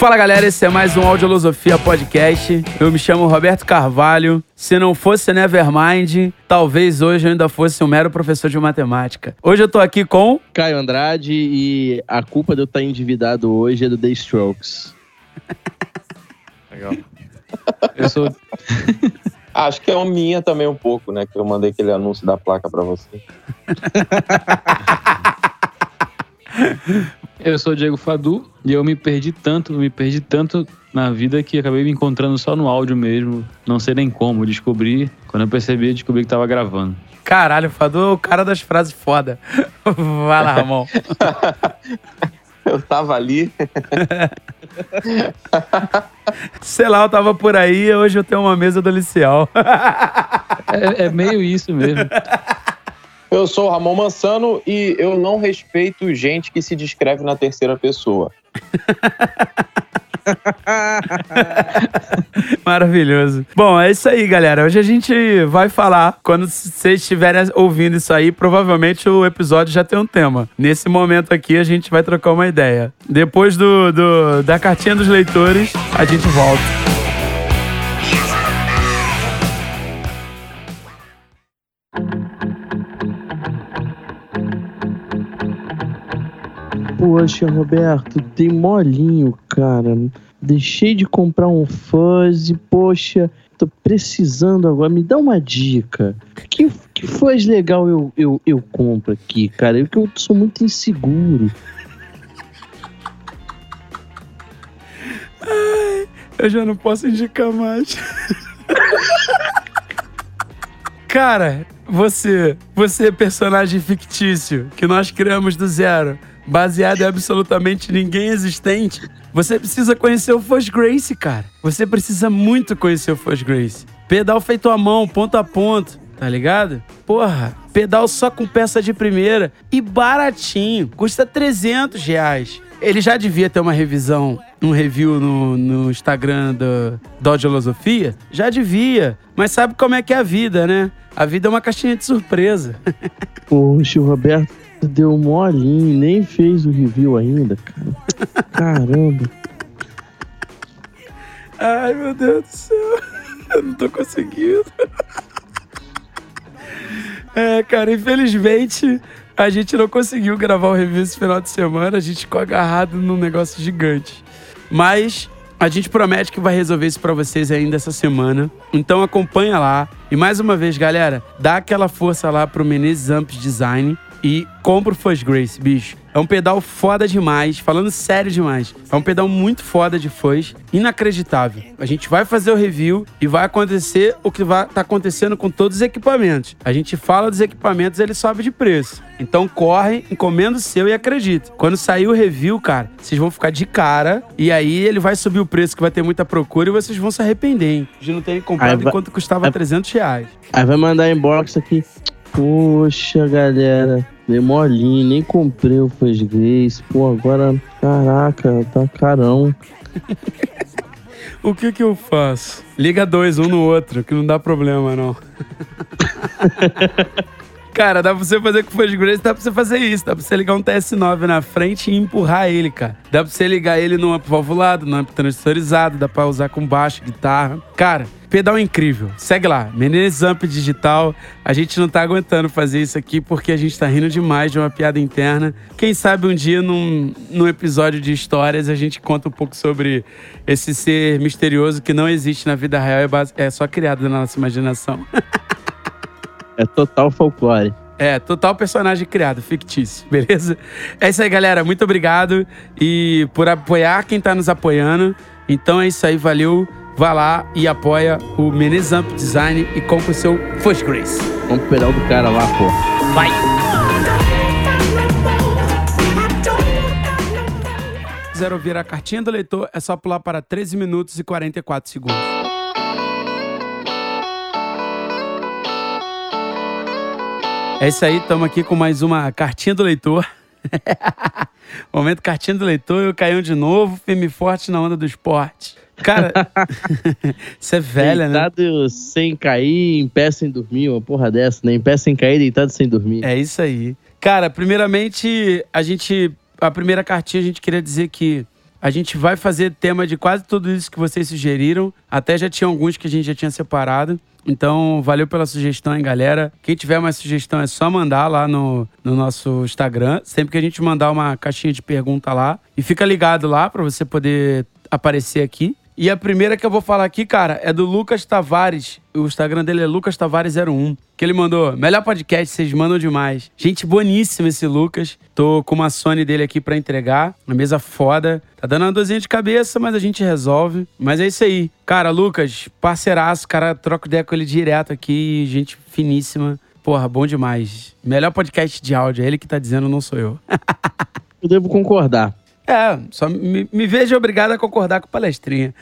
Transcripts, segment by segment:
Fala galera, esse é mais um Audiolosofia Podcast. Eu me chamo Roberto Carvalho. Se não fosse Nevermind, talvez hoje eu ainda fosse um mero professor de matemática. Hoje eu tô aqui com. Caio Andrade e a culpa de eu estar endividado hoje é do The Strokes. Legal. Eu sou. Acho que é uma minha também um pouco, né? Que eu mandei aquele anúncio da placa pra você. Eu sou o Diego Fadu e eu me perdi tanto, me perdi tanto na vida que acabei me encontrando só no áudio mesmo. Não sei nem como. Descobri, quando eu percebi, descobri que tava gravando. Caralho, o Fadu é o cara das frases foda. Vai lá, Ramon. Eu tava ali. Sei lá, eu tava por aí, hoje eu tenho uma mesa do Licial. É, é meio isso mesmo. Eu sou o Ramon Mansano e eu não respeito gente que se descreve na terceira pessoa. Maravilhoso. Bom, é isso aí, galera. Hoje a gente vai falar. Quando vocês estiverem ouvindo isso aí, provavelmente o episódio já tem um tema. Nesse momento aqui, a gente vai trocar uma ideia. Depois do, do da cartinha dos leitores, a gente volta. Poxa, Roberto, dei molinho, cara. Deixei de comprar um fuzz, poxa, tô precisando agora. Me dá uma dica. Que, que fuzz legal eu, eu, eu compro aqui, cara? Eu que eu sou muito inseguro. Eu já não posso indicar mais. Cara, você, você é personagem fictício que nós criamos do zero, baseado em absolutamente ninguém existente. Você precisa conhecer o Foz Grace, cara. Você precisa muito conhecer o Foz Grace. Pedal feito à mão, ponto a ponto, tá ligado? Porra, pedal só com peça de primeira e baratinho, custa 300 reais. Ele já devia ter uma revisão, um review no, no Instagram do Dodge Filosofia? Já devia. Mas sabe como é que é a vida, né? A vida é uma caixinha de surpresa. Poxa, o Roberto deu molinho, nem fez o review ainda, cara. Caramba. Ai, meu Deus do céu. Eu não tô conseguindo. É, cara, infelizmente a gente não conseguiu gravar o review esse final de semana. A gente ficou agarrado num negócio gigante. Mas a gente promete que vai resolver isso pra vocês ainda essa semana. Então acompanha lá. E mais uma vez, galera, dá aquela força lá pro Menezes Amps Design e compra o Fuzz Grace, bicho. É um pedal foda demais, falando sério demais. É um pedal muito foda de fuzz, inacreditável. A gente vai fazer o review e vai acontecer o que vai tá acontecendo com todos os equipamentos. A gente fala dos equipamentos, ele sobe de preço. Então corre, encomenda o seu e acredita. Quando sair o review, cara, vocês vão ficar de cara e aí ele vai subir o preço que vai ter muita procura e vocês vão se arrepender, hein? De não terem comprado vai- enquanto custava aí- 300 reais. Aí vai mandar inbox aqui. Poxa, galera, dei molinho, nem comprei o Fuzz Grace. Pô, agora, caraca, tá carão. O que que eu faço? Liga dois, um no outro, que não dá problema, não. Cara, dá pra você fazer com Fuzz Grace, dá pra você fazer isso. Dá pra você ligar um TS9 na frente e empurrar ele, cara. Dá pra você ligar ele num amp valvulado, num amp transistorizado, dá pra usar com baixo, guitarra. Cara, pedal incrível. Segue lá, Menezes Amp Digital. A gente não tá aguentando fazer isso aqui porque a gente tá rindo demais de uma piada interna. Quem sabe um dia, num, num episódio de histórias, a gente conta um pouco sobre esse ser misterioso que não existe na vida real, é, é só criado na nossa imaginação. É total folclore. É, total personagem criado, fictício, beleza? É isso aí, galera. Muito obrigado e por apoiar quem tá nos apoiando. Então é isso aí, valeu. Vá lá e apoia o Menezes Amp Design e compra o seu First Grace. Vamos pro pedal do cara lá, pô. Vai! Se quiser ouvir a cartinha do leitor, é só pular para 13 minutos e 44 segundos. É isso aí, estamos aqui com mais uma cartinha do leitor. Momento cartinha do leitor, eu caiu de novo, firme e forte na onda do esporte. Cara, isso é velha, né? deitado sem cair, em pé sem dormir, uma porra dessa, né? Em pé sem cair, deitado sem dormir. É isso aí. Cara, primeiramente, a gente. A primeira cartinha a gente queria dizer que A gente vai fazer tema de quase tudo isso que vocês sugeriram. Até já tinha alguns que a gente já tinha separado. Então, valeu pela sugestão, hein, galera. Quem tiver mais sugestão é só mandar lá no, no nosso Instagram. Sempre que a gente mandar uma caixinha de pergunta lá. E fica ligado lá para você poder aparecer aqui. E a primeira que eu vou falar aqui, cara, é do Lucas Tavares. O Instagram dele é Lucas Tavares01. Que ele mandou: melhor podcast, vocês mandam demais. Gente boníssima esse Lucas. Tô com uma Sony dele aqui para entregar. Uma mesa foda. Tá dando uma dorzinha de cabeça, mas a gente resolve. Mas é isso aí. Cara, Lucas, parceiraço, cara, troco ideia com ele direto aqui. Gente finíssima. Porra, bom demais. Melhor podcast de áudio. É ele que tá dizendo, não sou eu. Eu devo concordar. É, só me, me vejo obrigado a concordar com o palestrinha.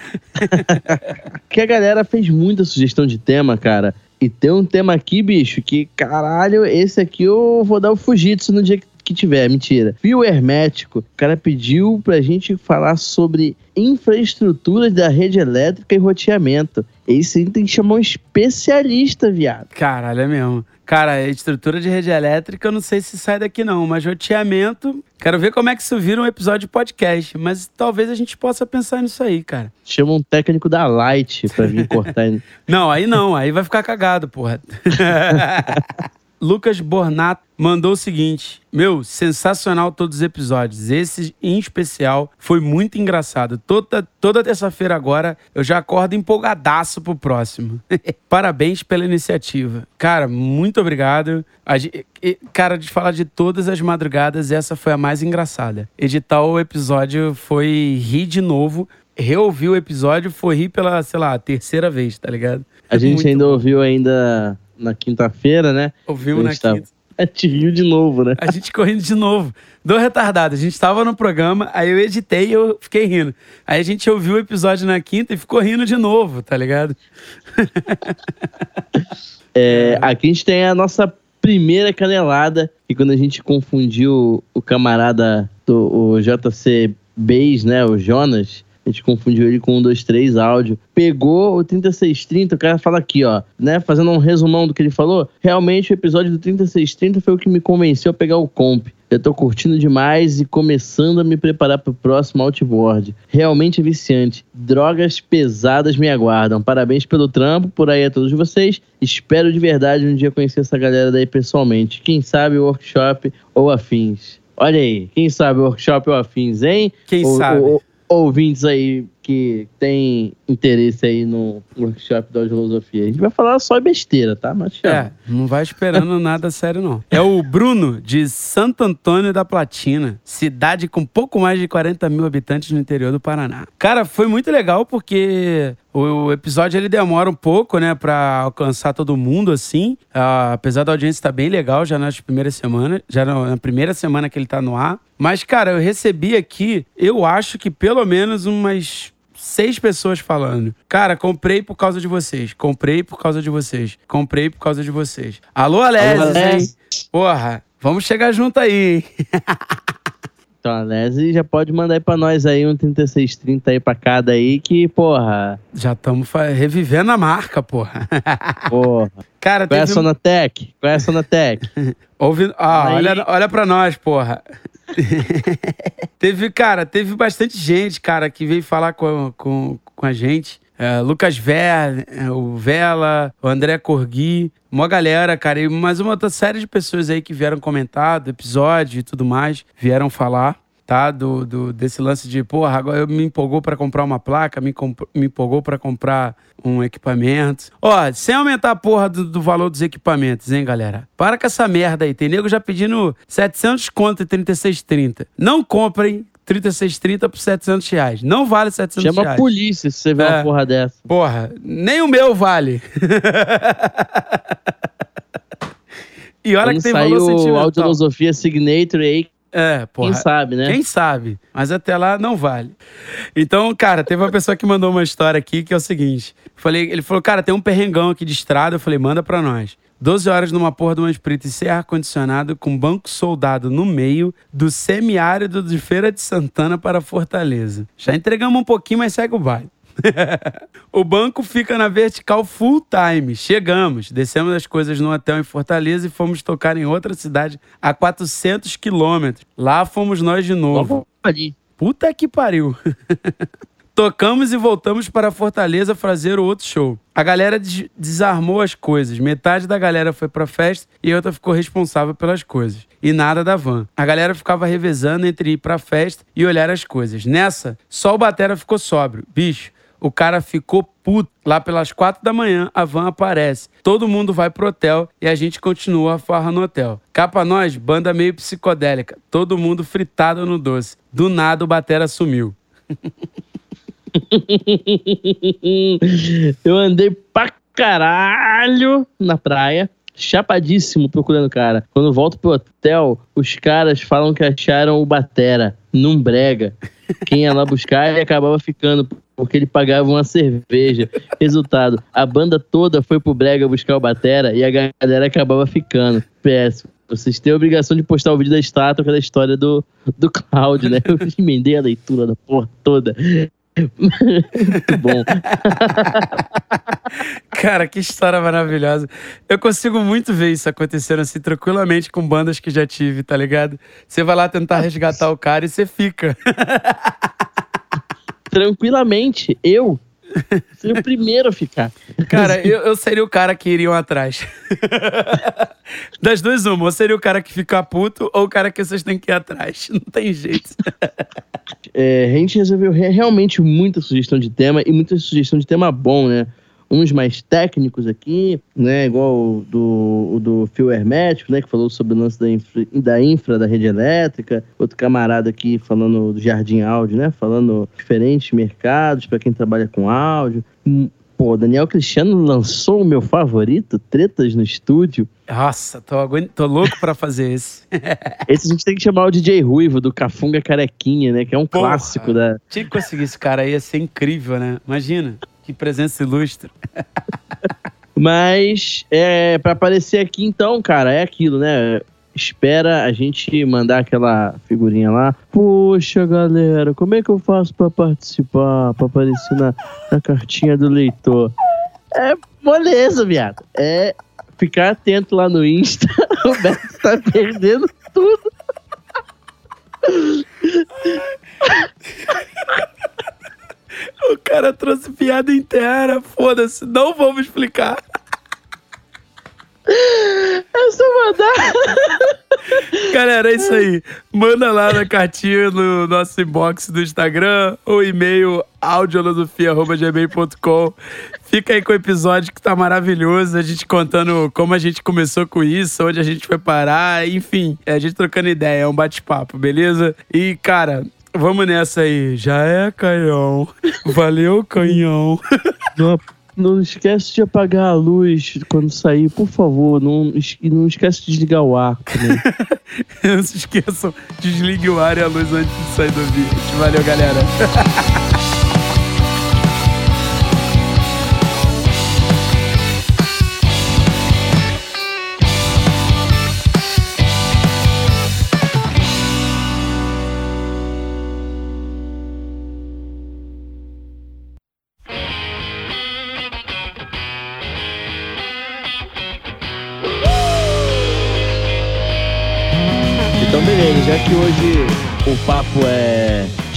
que a galera fez muita sugestão de tema, cara. E tem um tema aqui, bicho, que caralho, esse aqui eu vou dar o Fujitsu no dia que tiver, mentira. Fio hermético. O cara pediu pra gente falar sobre infraestrutura da rede elétrica e roteamento. Esse aí tem que chamar um especialista, viado. Caralho, é mesmo. Cara, estrutura de rede elétrica, eu não sei se sai daqui não, mas roteamento, quero ver como é que isso vira um episódio de podcast, mas talvez a gente possa pensar nisso aí, cara. Chama um técnico da Light pra vir cortar. não, aí não, aí vai ficar cagado, porra. Lucas Bornato mandou o seguinte: Meu, sensacional todos os episódios. Esse em especial foi muito engraçado. Toda, toda terça-feira agora eu já acordo empolgadaço pro próximo. Parabéns pela iniciativa. Cara, muito obrigado. A, cara, de falar de todas as madrugadas, essa foi a mais engraçada. Editar o episódio foi rir de novo. Reouvir o episódio foi rir pela, sei lá, terceira vez, tá ligado? A gente muito ainda bom. ouviu ainda na quinta-feira, né? Ouvimos na tá... quinta. A gente riu de novo, né? A gente correndo de novo. Do retardado. A gente tava no programa, aí eu editei e eu fiquei rindo. Aí a gente ouviu o episódio na quinta e ficou rindo de novo, tá ligado? é, aqui a gente tem a nossa primeira canelada, que quando a gente confundiu o camarada do o JC Beis, né, o Jonas, a gente confundiu ele com um 2.3 áudio. Pegou o 3630, o cara fala aqui, ó, né? Fazendo um resumão do que ele falou. Realmente o episódio do 3630 foi o que me convenceu a pegar o comp. Eu tô curtindo demais e começando a me preparar pro próximo outboard. Realmente é viciante. Drogas pesadas me aguardam. Parabéns pelo trampo, por aí a todos vocês. Espero de verdade um dia conhecer essa galera daí pessoalmente. Quem sabe o workshop ou afins. Olha aí, quem sabe o workshop ou afins, hein? Quem sabe? Ouvintes aí que tem interesse aí no workshop da filosofia. A gente vai falar só besteira, tá? Mas chama. É, não vai esperando nada sério, não. É o Bruno, de Santo Antônio da Platina, cidade com pouco mais de 40 mil habitantes no interior do Paraná. Cara, foi muito legal porque o episódio ele demora um pouco, né, para alcançar todo mundo assim. Uh, apesar da audiência estar tá bem legal já nas primeiras semanas, já na primeira semana que ele tá no ar. Mas, cara, eu recebi aqui, eu acho que pelo menos umas seis pessoas falando. Cara, comprei por causa de vocês. Comprei por causa de vocês. Comprei por causa de vocês. Alô, Alés, hein? Porra, vamos chegar junto aí, hein? Alese já pode mandar aí pra nós aí um 3630 aí pra cada aí, que, porra. Já estamos revivendo a marca, porra. Porra. Cara, Qual teve... é a Sonatec? Qual é a Sonatec? Ah, olha, olha pra nós, porra. teve, cara, teve bastante gente, cara, que veio falar com, com, com a gente. É, Lucas Ver, é, o Vela, o André Corgui, uma galera, cara, e mais uma outra série de pessoas aí que vieram comentar do episódio e tudo mais, vieram falar tá? Do, do, desse lance de, porra, agora me empolgou para comprar uma placa, me, me empolgou para comprar um equipamento. Ó, sem aumentar a porra do, do, valor dos equipamentos, hein, galera? Para com essa merda aí. Tem nego já pedindo 700 conto e 36,30. Não comprem 36,30 por 700 reais. Não vale 700 Chama reais. Chama a polícia se você vê é, uma porra dessa. Porra, nem o meu vale. e olha Quando que tem valor sentimental. o Audiolosofia Signature aí, é, porra. Quem sabe, né? Quem sabe. Mas até lá não vale. Então, cara, teve uma pessoa que mandou uma história aqui que é o seguinte. Falei, ele falou, cara, tem um perrengão aqui de estrada. Eu falei, manda pra nós. 12 horas numa porra de uma Sprint sem ar-condicionado, com banco soldado no meio do semiárido de Feira de Santana para Fortaleza. Já entregamos um pouquinho, mas segue o baile. o banco fica na vertical full time. Chegamos, descemos as coisas no hotel em Fortaleza e fomos tocar em outra cidade a 400 quilômetros. Lá fomos nós de novo. Puta que pariu. Tocamos e voltamos para Fortaleza fazer o outro show. A galera des desarmou as coisas. Metade da galera foi pra festa e outra ficou responsável pelas coisas. E nada da van. A galera ficava revezando entre ir pra festa e olhar as coisas. Nessa, só o Batera ficou sóbrio. Bicho, o cara ficou puto. Lá pelas quatro da manhã, a van aparece. Todo mundo vai pro hotel e a gente continua a farra no hotel. Cá pra nós, banda meio psicodélica. Todo mundo fritado no doce. Do nada, o Batera sumiu. eu andei pra caralho na praia, chapadíssimo procurando o cara. Quando volto pro hotel, os caras falam que acharam o Batera num brega. Quem ia lá buscar e acabava ficando, porque ele pagava uma cerveja. Resultado, a banda toda foi pro brega buscar o Batera e a galera acabava ficando. Péssimo. Vocês têm a obrigação de postar o vídeo da estátua, que é da história do, do Cláudio, né? Eu emendei a leitura da porra toda. Muito bom. Cara, que história maravilhosa. Eu consigo muito ver isso acontecendo assim tranquilamente com bandas que já tive, tá ligado? Você vai lá tentar resgatar o cara e você fica. Tranquilamente. Eu Seria o primeiro a ficar. Cara, eu, eu seria o cara que iriam atrás. Das duas, uma. Ou seria o cara que fica puto ou o cara que vocês têm que ir atrás. Não tem jeito. É, a gente resolveu realmente muita sugestão de tema e muita sugestão de tema bom, né? Uns mais técnicos aqui, né, igual o do, o do fio hermético, né, que falou sobre o lance da infra, da infra da rede elétrica, outro camarada aqui falando do Jardim Áudio, né, falando diferentes mercados para quem trabalha com áudio. Hum, pô, Daniel Cristiano lançou o meu favorito, Tretas no Estúdio. Nossa, tô, tô louco para fazer esse. esse a gente tem que chamar o DJ Ruivo, do Cafunga Carequinha, né, que é um Porra, clássico da... Tinha que conseguir esse cara aí, ia ser incrível, né? Imagina. Que presença ilustre. Mas, é, para aparecer aqui, então, cara, é aquilo, né? Espera a gente mandar aquela figurinha lá. Poxa, galera, como é que eu faço para participar, para aparecer na, na cartinha do leitor? É moleza, viado. É ficar atento lá no Insta. o Beto tá perdendo tudo. O cara trouxe piada inteira, foda-se, não vamos explicar. É só mandar. Galera, é isso aí. Manda lá na cartinha no nosso inbox do Instagram ou e-mail audiolosofia.gmail.com. Fica aí com o episódio que tá maravilhoso. A gente contando como a gente começou com isso, onde a gente foi parar, enfim, é a gente trocando ideia, é um bate-papo, beleza? E, cara, Vamos nessa aí. Já é, canhão. Valeu, canhão. Não, não esquece de apagar a luz quando sair, por favor. Não, não esquece de desligar o ar. Né? não se esqueçam, desligue o ar e a luz antes de sair do vídeo. Valeu, galera.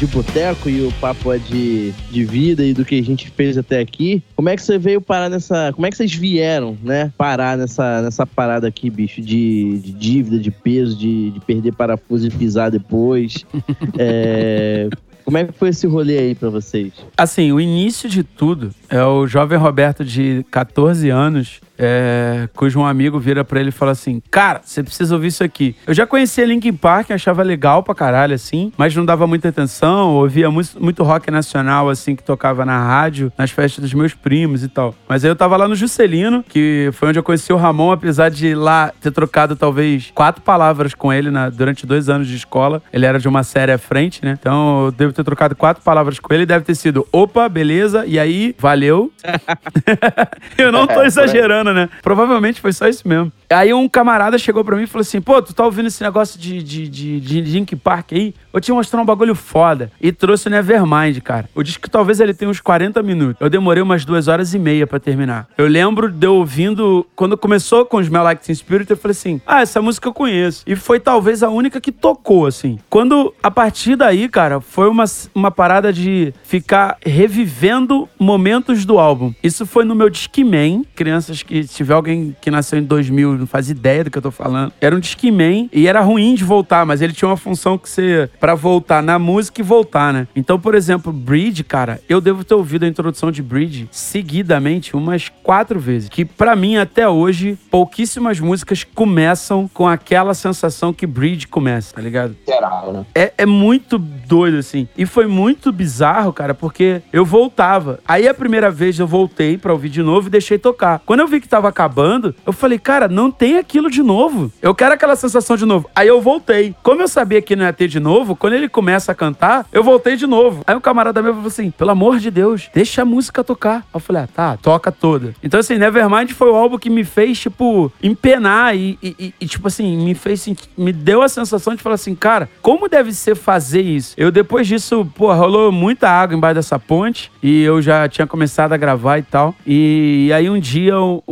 de boteco e o papo é de, de vida e do que a gente fez até aqui. Como é que você veio parar nessa. Como é que vocês vieram, né? Parar nessa, nessa parada aqui, bicho, de, de dívida, de peso, de, de perder parafuso e pisar depois. é, como é que foi esse rolê aí para vocês? Assim, o início de tudo é o jovem Roberto de 14 anos é, cujo um amigo vira pra ele e fala assim: Cara, você precisa ouvir isso aqui. Eu já conhecia Linkin Park, achava legal pra caralho, assim, mas não dava muita atenção, ouvia muito, muito rock nacional, assim, que tocava na rádio, nas festas dos meus primos e tal. Mas aí eu tava lá no Juscelino, que foi onde eu conheci o Ramon, apesar de lá ter trocado talvez quatro palavras com ele na, durante dois anos de escola. Ele era de uma série à frente, né? Então eu devo ter trocado quatro palavras com ele. Deve ter sido opa, beleza, e aí, valeu. eu não tô exagerando, né? Provavelmente foi só isso mesmo. Aí um camarada chegou pra mim e falou assim: pô, tu tá ouvindo esse negócio de, de, de, de Link Park aí? Vou te mostrar um bagulho foda. E trouxe o Nevermind, cara. O disco talvez ele tenha uns 40 minutos. Eu demorei umas duas horas e meia pra terminar. Eu lembro de eu ouvindo, quando começou com os Smell Like Teen Spirit, eu falei assim, ah, essa música eu conheço. E foi talvez a única que tocou, assim. Quando, a partir daí, cara, foi uma, uma parada de ficar revivendo momentos do álbum. Isso foi no meu Discman. Crianças que, se tiver alguém que nasceu em 2000, não faz ideia do que eu tô falando. Era um Discman e era ruim de voltar, mas ele tinha uma função que você, pra voltar na música e voltar, né? Então, por exemplo, Bridge, cara, eu devo ter ouvido a introdução de Bridge seguidamente umas quatro vezes. Que pra mim, até hoje, pouquíssimas músicas começam com aquela sensação que Bridge começa, tá ligado? Geral, né? É, é muito doido, assim. E foi muito bizarro, cara, porque eu voltava. Aí a primeira vez eu voltei pra ouvir de novo e deixei tocar. Quando eu vi que tava acabando, eu falei, cara, não tem aquilo de novo. Eu quero aquela sensação de novo. Aí eu voltei. Como eu sabia que não ia ter de novo, quando ele começa a cantar, eu voltei de novo. Aí o camarada meu falou assim: pelo amor de Deus, deixa a música tocar. Aí eu falei, ah, tá, toca toda. Então, assim, Nevermind foi o álbum que me fez, tipo, empenar e, e- e- tipo assim, me fez me deu a sensação de falar assim, cara, como deve ser fazer isso? Eu depois disso, pô, rolou muita água embaixo dessa ponte e eu já tinha começado a gravar e tal. E, aí um dia o,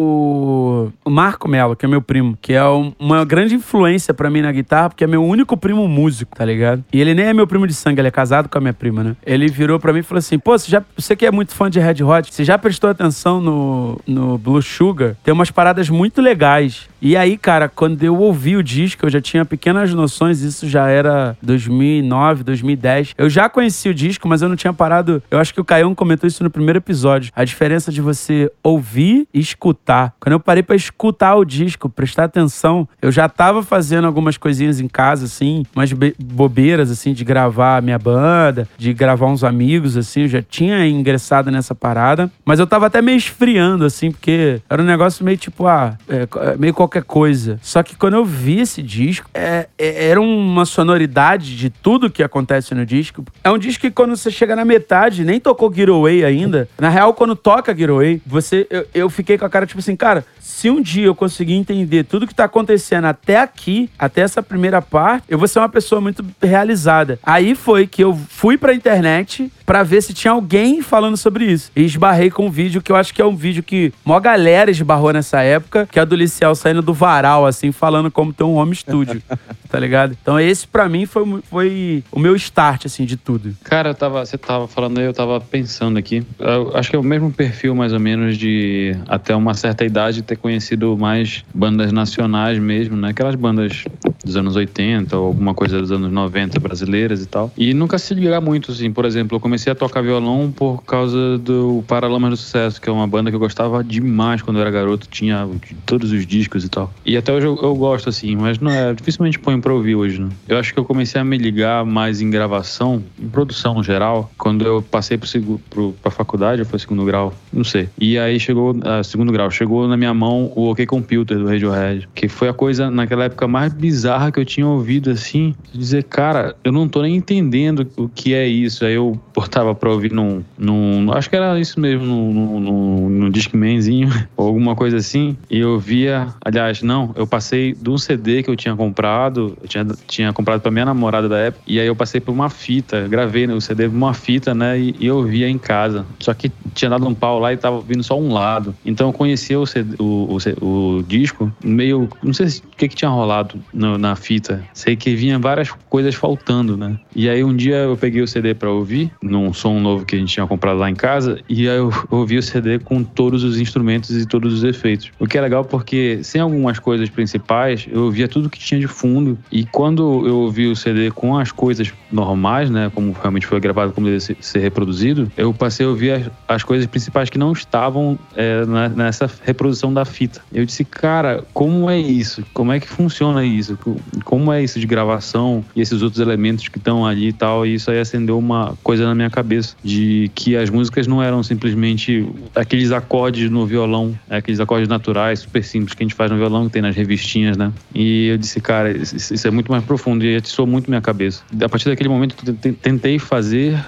o- Marco Mello, que é meu primo, que é um- uma grande influência pra mim na guitarra, porque é meu único primo músico, tá ligado? E ele nem é meu primo de sangue, ele é casado com a minha prima, né? Ele virou pra mim e falou assim: pô, você, já, você que é muito fã de Red Hot, você já prestou atenção no, no Blue Sugar? Tem umas paradas muito legais. E aí, cara, quando eu ouvi o disco, eu já tinha pequenas noções, isso já era 2009, 2010. Eu já conhecia o disco, mas eu não tinha parado. Eu acho que o Caião comentou isso no primeiro episódio. A diferença de você ouvir e escutar. Quando eu parei pra escutar o disco, prestar atenção, eu já tava fazendo algumas coisinhas em casa, assim, umas be- bobeiras, assim, de gravar a minha banda, de gravar uns amigos, assim. Eu já tinha ingressado nessa parada, mas eu tava até meio esfriando, assim, porque era um negócio meio tipo, ah, é, é, meio qualquer coisa. Só que quando eu vi esse disco, é- é- era uma sonoridade de tudo que acontece no disco. É um disco que quando você chega na metade, nem tocou Get Away ainda. Na real, quando toca Get Away, você, eu, eu fiquei com a cara tipo assim, cara, se um dia eu conseguir entender tudo que tá acontecendo até aqui, até essa primeira parte, eu vou ser uma pessoa muito realizada. Aí foi que eu fui pra internet pra ver se tinha alguém falando sobre isso. E esbarrei com um vídeo que eu acho que é um vídeo que mó galera esbarrou nessa época, que é do Liciel saindo do varal, assim, falando como ter um home studio, tá ligado? Então esse pra mim foi, foi o meu start, assim, de tudo. Cara, eu tava, você tava falando aí, eu tava pensando aqui. Eu acho que é o mesmo perfil, mais ou menos, de até uma certa idade ter conhecido mais bandas nacionais mesmo, né? Aquelas bandas dos anos 80 ou alguma coisa dos anos 90 brasileiras e tal. E nunca se ligar muito, assim. Por exemplo, eu comecei a tocar violão por causa do Paralamas do Sucesso, que é uma banda que eu gostava demais quando eu era garoto. Tinha todos os discos e tal. E até hoje eu, eu gosto, assim, mas não é, dificilmente ponho pra ouvir hoje, né? Eu acho que eu comecei a me ligar mais em gravação, em produção no geral, quando eu passei pro, pro, pra faculdade, ou foi segundo grau, não sei. E aí chegou, ah, segundo grau, chegou na minha mão o OK Computer do Radiohead, que foi a coisa naquela época mais bizarra que eu tinha ouvido, assim, dizer, cara, eu não tô nem entendendo o que é isso. Aí eu botava pra ouvir num, num acho que era isso mesmo, num, num, num, num Discmanzinho, ou alguma coisa assim, e eu via, aliás, não, eu passei de um CD que eu tinha comprado, eu tinha, tinha comprado pra minha namorada da época, e aí eu passei por uma fita, gravei o CD por uma fita, né, e, e eu via em casa. Só que tinha dado um pau lá e tava vindo só um lado. Então eu conhecia o, CD, o, o, o disco meio, não sei se- o que que tinha rolado no- na fita. Sei que vinha várias coisas faltando, né. E aí um dia eu peguei o CD pra ouvir, num som novo que a gente tinha comprado lá em casa, e aí eu ouvi o CD com todos os instrumentos e todos os efeitos. O que é legal porque, sem algumas coisas principais, eu ouvia tudo que tinha de fundo, e quando eu ouvi o CD com as coisas normais, né, como realmente foi gravado, como deve ser- reproduzido, eu passei a ouvir as, as coisas principais que não estavam é, nessa reprodução da fita. Eu disse, cara, como é isso? Como é que funciona isso? Co- Como é isso de gravação e esses outros elementos que estão ali e tal? E isso aí acendeu uma coisa na minha cabeça de que as músicas não eram simplesmente aqueles acordes no violão, é, aqueles acordes naturais, super simples que a gente faz no violão, que tem nas revistinhas, né? E eu disse, cara, isso é muito mais profundo e atiçou muito minha cabeça. A partir daquele momento, eu te- tentei fazer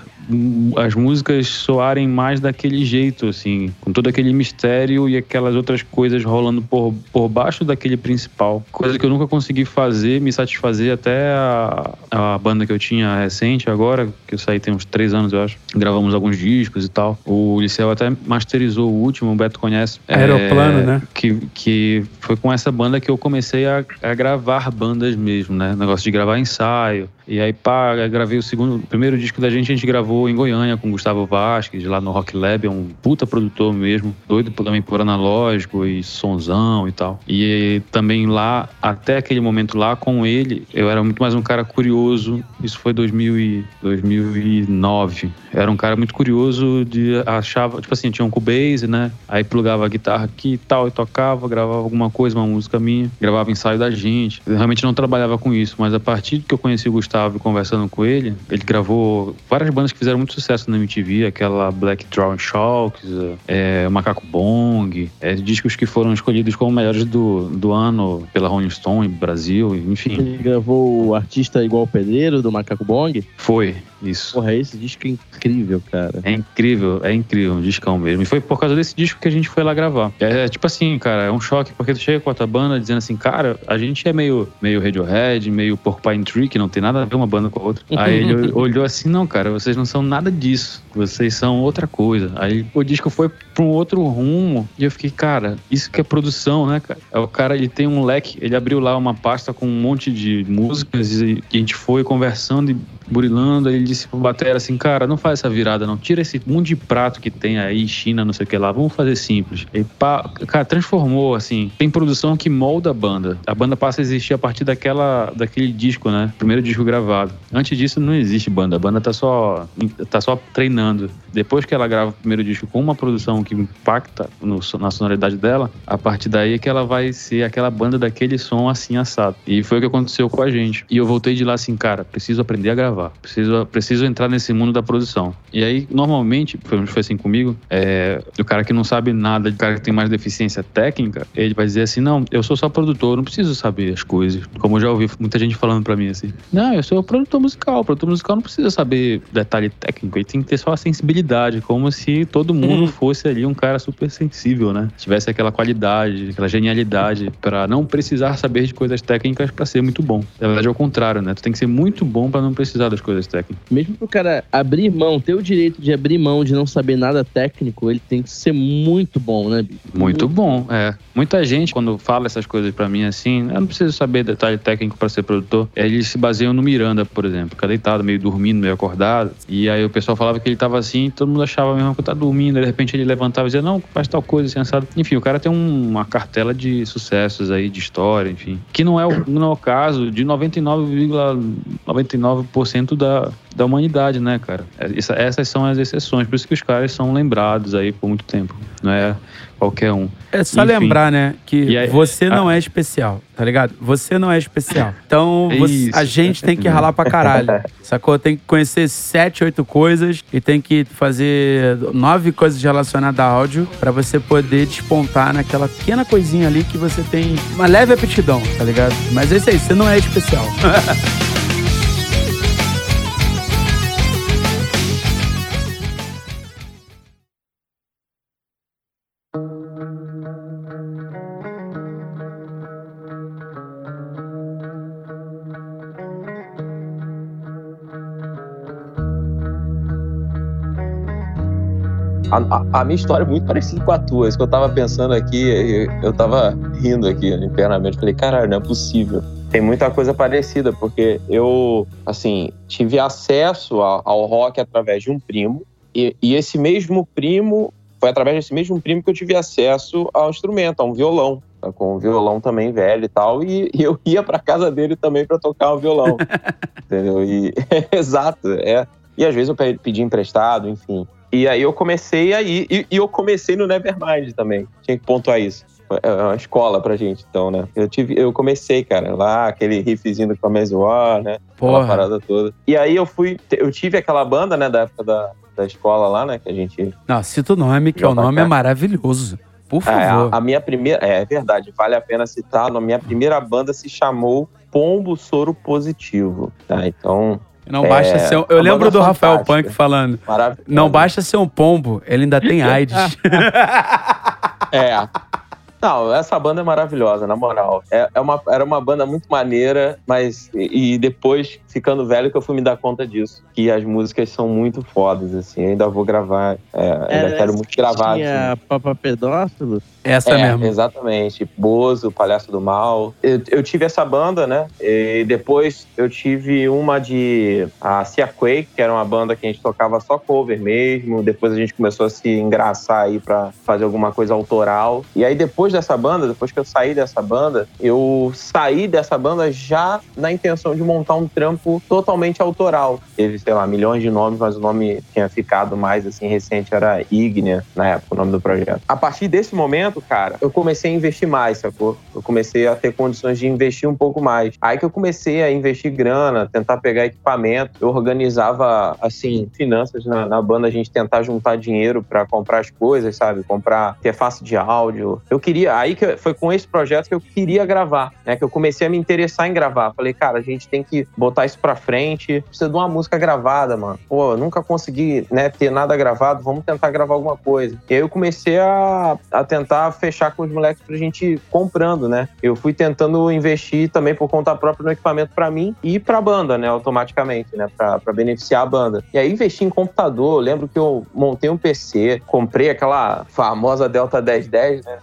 as músicas soarem mais daquele jeito, assim, com todo aquele mistério e aquelas outras coisas rolando por, por baixo daquele principal. Coisa que eu nunca consegui fazer, me satisfazer até a, a banda que eu tinha recente agora, que eu saí tem uns três anos, eu acho. Gravamos alguns discos e tal. O Liceu até masterizou o último, o Beto conhece. Aeroplano, é, né? Que, que foi com essa banda que eu comecei a, a gravar bandas mesmo, né? Negócio de gravar ensaio. E aí, pá, gravei o segundo, o primeiro disco da gente, a gente gravou em Goiânia com Gustavo Vasques, lá no Rock Lab, é um puta produtor mesmo, doido também por analógico e sonzão e tal. E também lá, até aquele momento lá, com ele, eu era muito mais um cara curioso, isso foi 2000 e, 2009. Era um cara muito curioso de achava, tipo assim, tinha um Cubase, né? Aí plugava a guitarra aqui e tal, e tocava, gravava alguma coisa, uma música minha, gravava ensaio da gente. Eu realmente não trabalhava com isso, mas a partir que eu conheci o Gustavo conversando com ele, ele gravou várias bandas que fizeram muito sucesso na MTV, aquela Black Drawn Shocks, é, Macaco Bong, é, discos que foram escolhidos como melhores do, do ano pela Rolling Stone Brasil, enfim. Ele gravou o Artista Igual Pedreiro do Macaco Bong? Foi, isso. Porra, esse disco é incrível, cara. É incrível, é incrível, um discão mesmo. E foi por causa desse disco que a gente foi lá gravar. É, é tipo assim, cara, é um choque, porque tu chega com a tua banda dizendo assim, cara, a gente é meio, meio Radiohead, meio Porcupine Tree, que não tem nada a ver uma banda com a outra. Aí ele olhou assim, não, cara, vocês não são nada disso. Vocês são outra coisa. Aí o disco foi pra um outro rumo. E eu fiquei, cara, isso que é produção, né, cara? É o cara, ele tem um leque, ele abriu lá uma pasta com um monte de músicas e a gente foi conversando e burilando. Aí ele disse pro Batera assim, cara, não faz essa virada, não. Tira esse mundo de prato que tem aí, China, não sei o que lá. Vamos fazer simples. E pá, cara, transformou, assim. Tem produção que molda a banda. A banda passa a existir a partir daquela, daquele disco, né? Primeiro disco gravado. Antes disso, não existe banda. A banda tá só, tá só treinando. Depois que ela grava o primeiro disco com uma produção que impacta no, na sonoridade dela, a partir daí é que ela vai ser aquela banda daquele som assim assado. E foi o que aconteceu com a gente. E eu voltei de lá assim, cara, preciso aprender a gravar. Preciso, preciso entrar nesse mundo da produção. E aí, normalmente, foi, foi assim comigo, é, o cara que não sabe nada, o cara que tem mais deficiência técnica, ele vai dizer assim, não, eu sou só produtor, não preciso saber as coisas. Como eu já ouvi muita gente falando para mim assim, não, eu sou produtor musical, produtor musical não precisa saber detalhe técnico, ele tem que ter só a sensibilidade, como se todo mundo uhum. fosse ali um cara super sensível, né? Tivesse aquela qualidade, aquela genialidade para não precisar saber de coisas técnicas para ser muito bom. Na verdade é o contrário, né? Tu tem que ser muito bom para não precisar das coisas técnicas. Mesmo pro cara abrir mão, ter o direito de abrir mão de não saber nada técnico, ele tem que ser muito bom, né? Muito, muito bom, é. Muita gente quando fala essas coisas para mim assim, eu não preciso saber detalhe técnico para ser produtor. Eles se baseiam no Miranda, por exemplo, fica deitado, meio dormindo, meio acordado. E aí o pessoal falava que ele tava assim, todo mundo achava mesmo que eu tava dormindo. Aí, de repente ele levantava e dizia, não, faz tal coisa, assim, assado. Enfim, o cara tem um, uma cartela de sucessos aí, de história, enfim. Que não é o, não é o caso de 99,99% ,99 da, da humanidade, né, cara? Essa, essas são as exceções, por isso que os caras são lembrados aí por muito tempo. Não é qualquer um. É só Enfim. lembrar, né, que aí, você não a... é especial, tá ligado? Você não é especial. Então, você, a gente tem que ralar pra caralho. Sacou? Tem que conhecer sete, oito coisas e tem que fazer nove coisas relacionadas a áudio para você poder despontar naquela pequena coisinha ali que você tem uma leve aptidão, tá ligado? Mas é isso aí, você não é especial. A, a, minha história é muito parecida com a tua. Isso que eu tava pensando aqui, eu tava rindo aqui internamente. Falei, caralho, não é possível. Tem muita coisa parecida, porque eu, assim, tive acesso ao, ao rock através de um primo, e, e, esse mesmo primo, foi através desse mesmo primo que eu tive acesso ao instrumento, a um violão. Tá? Com um violão também velho e tal, e, e eu ia para casa dele também para tocar o violão. entendeu? E, exato, é. E às vezes eu pedi emprestado, enfim. E aí eu comecei aí, e, e eu comecei no Nevermind também. Tinha que pontuar isso. É uma escola pra gente, então, né? Eu, tive, eu comecei, cara, lá, aquele riffzinho do Comece War, né? Porra. Aquela parada toda. E aí eu fui, eu tive aquela banda, né, da época da, da escola lá, né? Que a gente. Não, cita o nome, que o nome é maravilhoso. Por favor. É, a, a, minha primeira. É, é, verdade, vale a pena citar. A minha primeira banda se chamou Pombo Soro Positivo. Tá? Então, Não basta É, ser um, Eu lembro do Rafael fantástica. Punk falando. Não basta ser um pombo, ele ainda tem AIDS. É. Não, essa banda é maravilhosa, na moral. É, é uma, era uma banda muito maneira, mas. E, e depois, ficando velho, que eu fui me dar conta disso. Que as músicas são muito fodas, assim. Eu ainda vou gravar. é, ainda quero muito que gravar. Tinha assim. Papa Pedófilo? Essa É, mesmo. exatamente. Bozo, Palhaço do Mal. Eu, eu tive essa banda, né? E depois eu tive uma de a Cia Quake, que era uma banda que a gente tocava só cover mesmo. Depois a gente começou a se engraçar aí pra fazer alguma coisa autoral. E aí depois dessa banda, depois que eu saí dessa banda, eu saí dessa banda já na intenção de montar um trampo totalmente autoral. Teve, sei lá, milhões de nomes, mas o nome tinha ficado mais assim recente era Ignea, na época, o nome do projeto. A partir desse momento, cara, eu comecei a investir mais, sacou? Eu comecei a ter condições de investir um pouco mais. Aí que eu comecei a investir grana, tentar pegar equipamento. Eu organizava, assim, finanças na, na banda, a gente tentar juntar dinheiro pra comprar as coisas, sabe? Comprar interface de áudio. Eu queria, aí que foi com esse projeto que eu queria gravar, né? Que eu comecei a me interessar em gravar. Falei, cara, a gente tem que botar isso pra frente. Precisa de uma música gravada, mano. Pô, eu nunca consegui, né, ter nada gravado. Vamos tentar gravar alguma coisa. E aí eu comecei a, a tentar fechar com os moleques pra gente ir comprando, né? Eu fui tentando investir também por conta própria no equipamento pra mim e pra banda, né? Automaticamente, né? Pra, pra beneficiar a banda. E aí investi em computador. Eu lembro que eu montei um PC, comprei aquela famosa Delta 1010, né?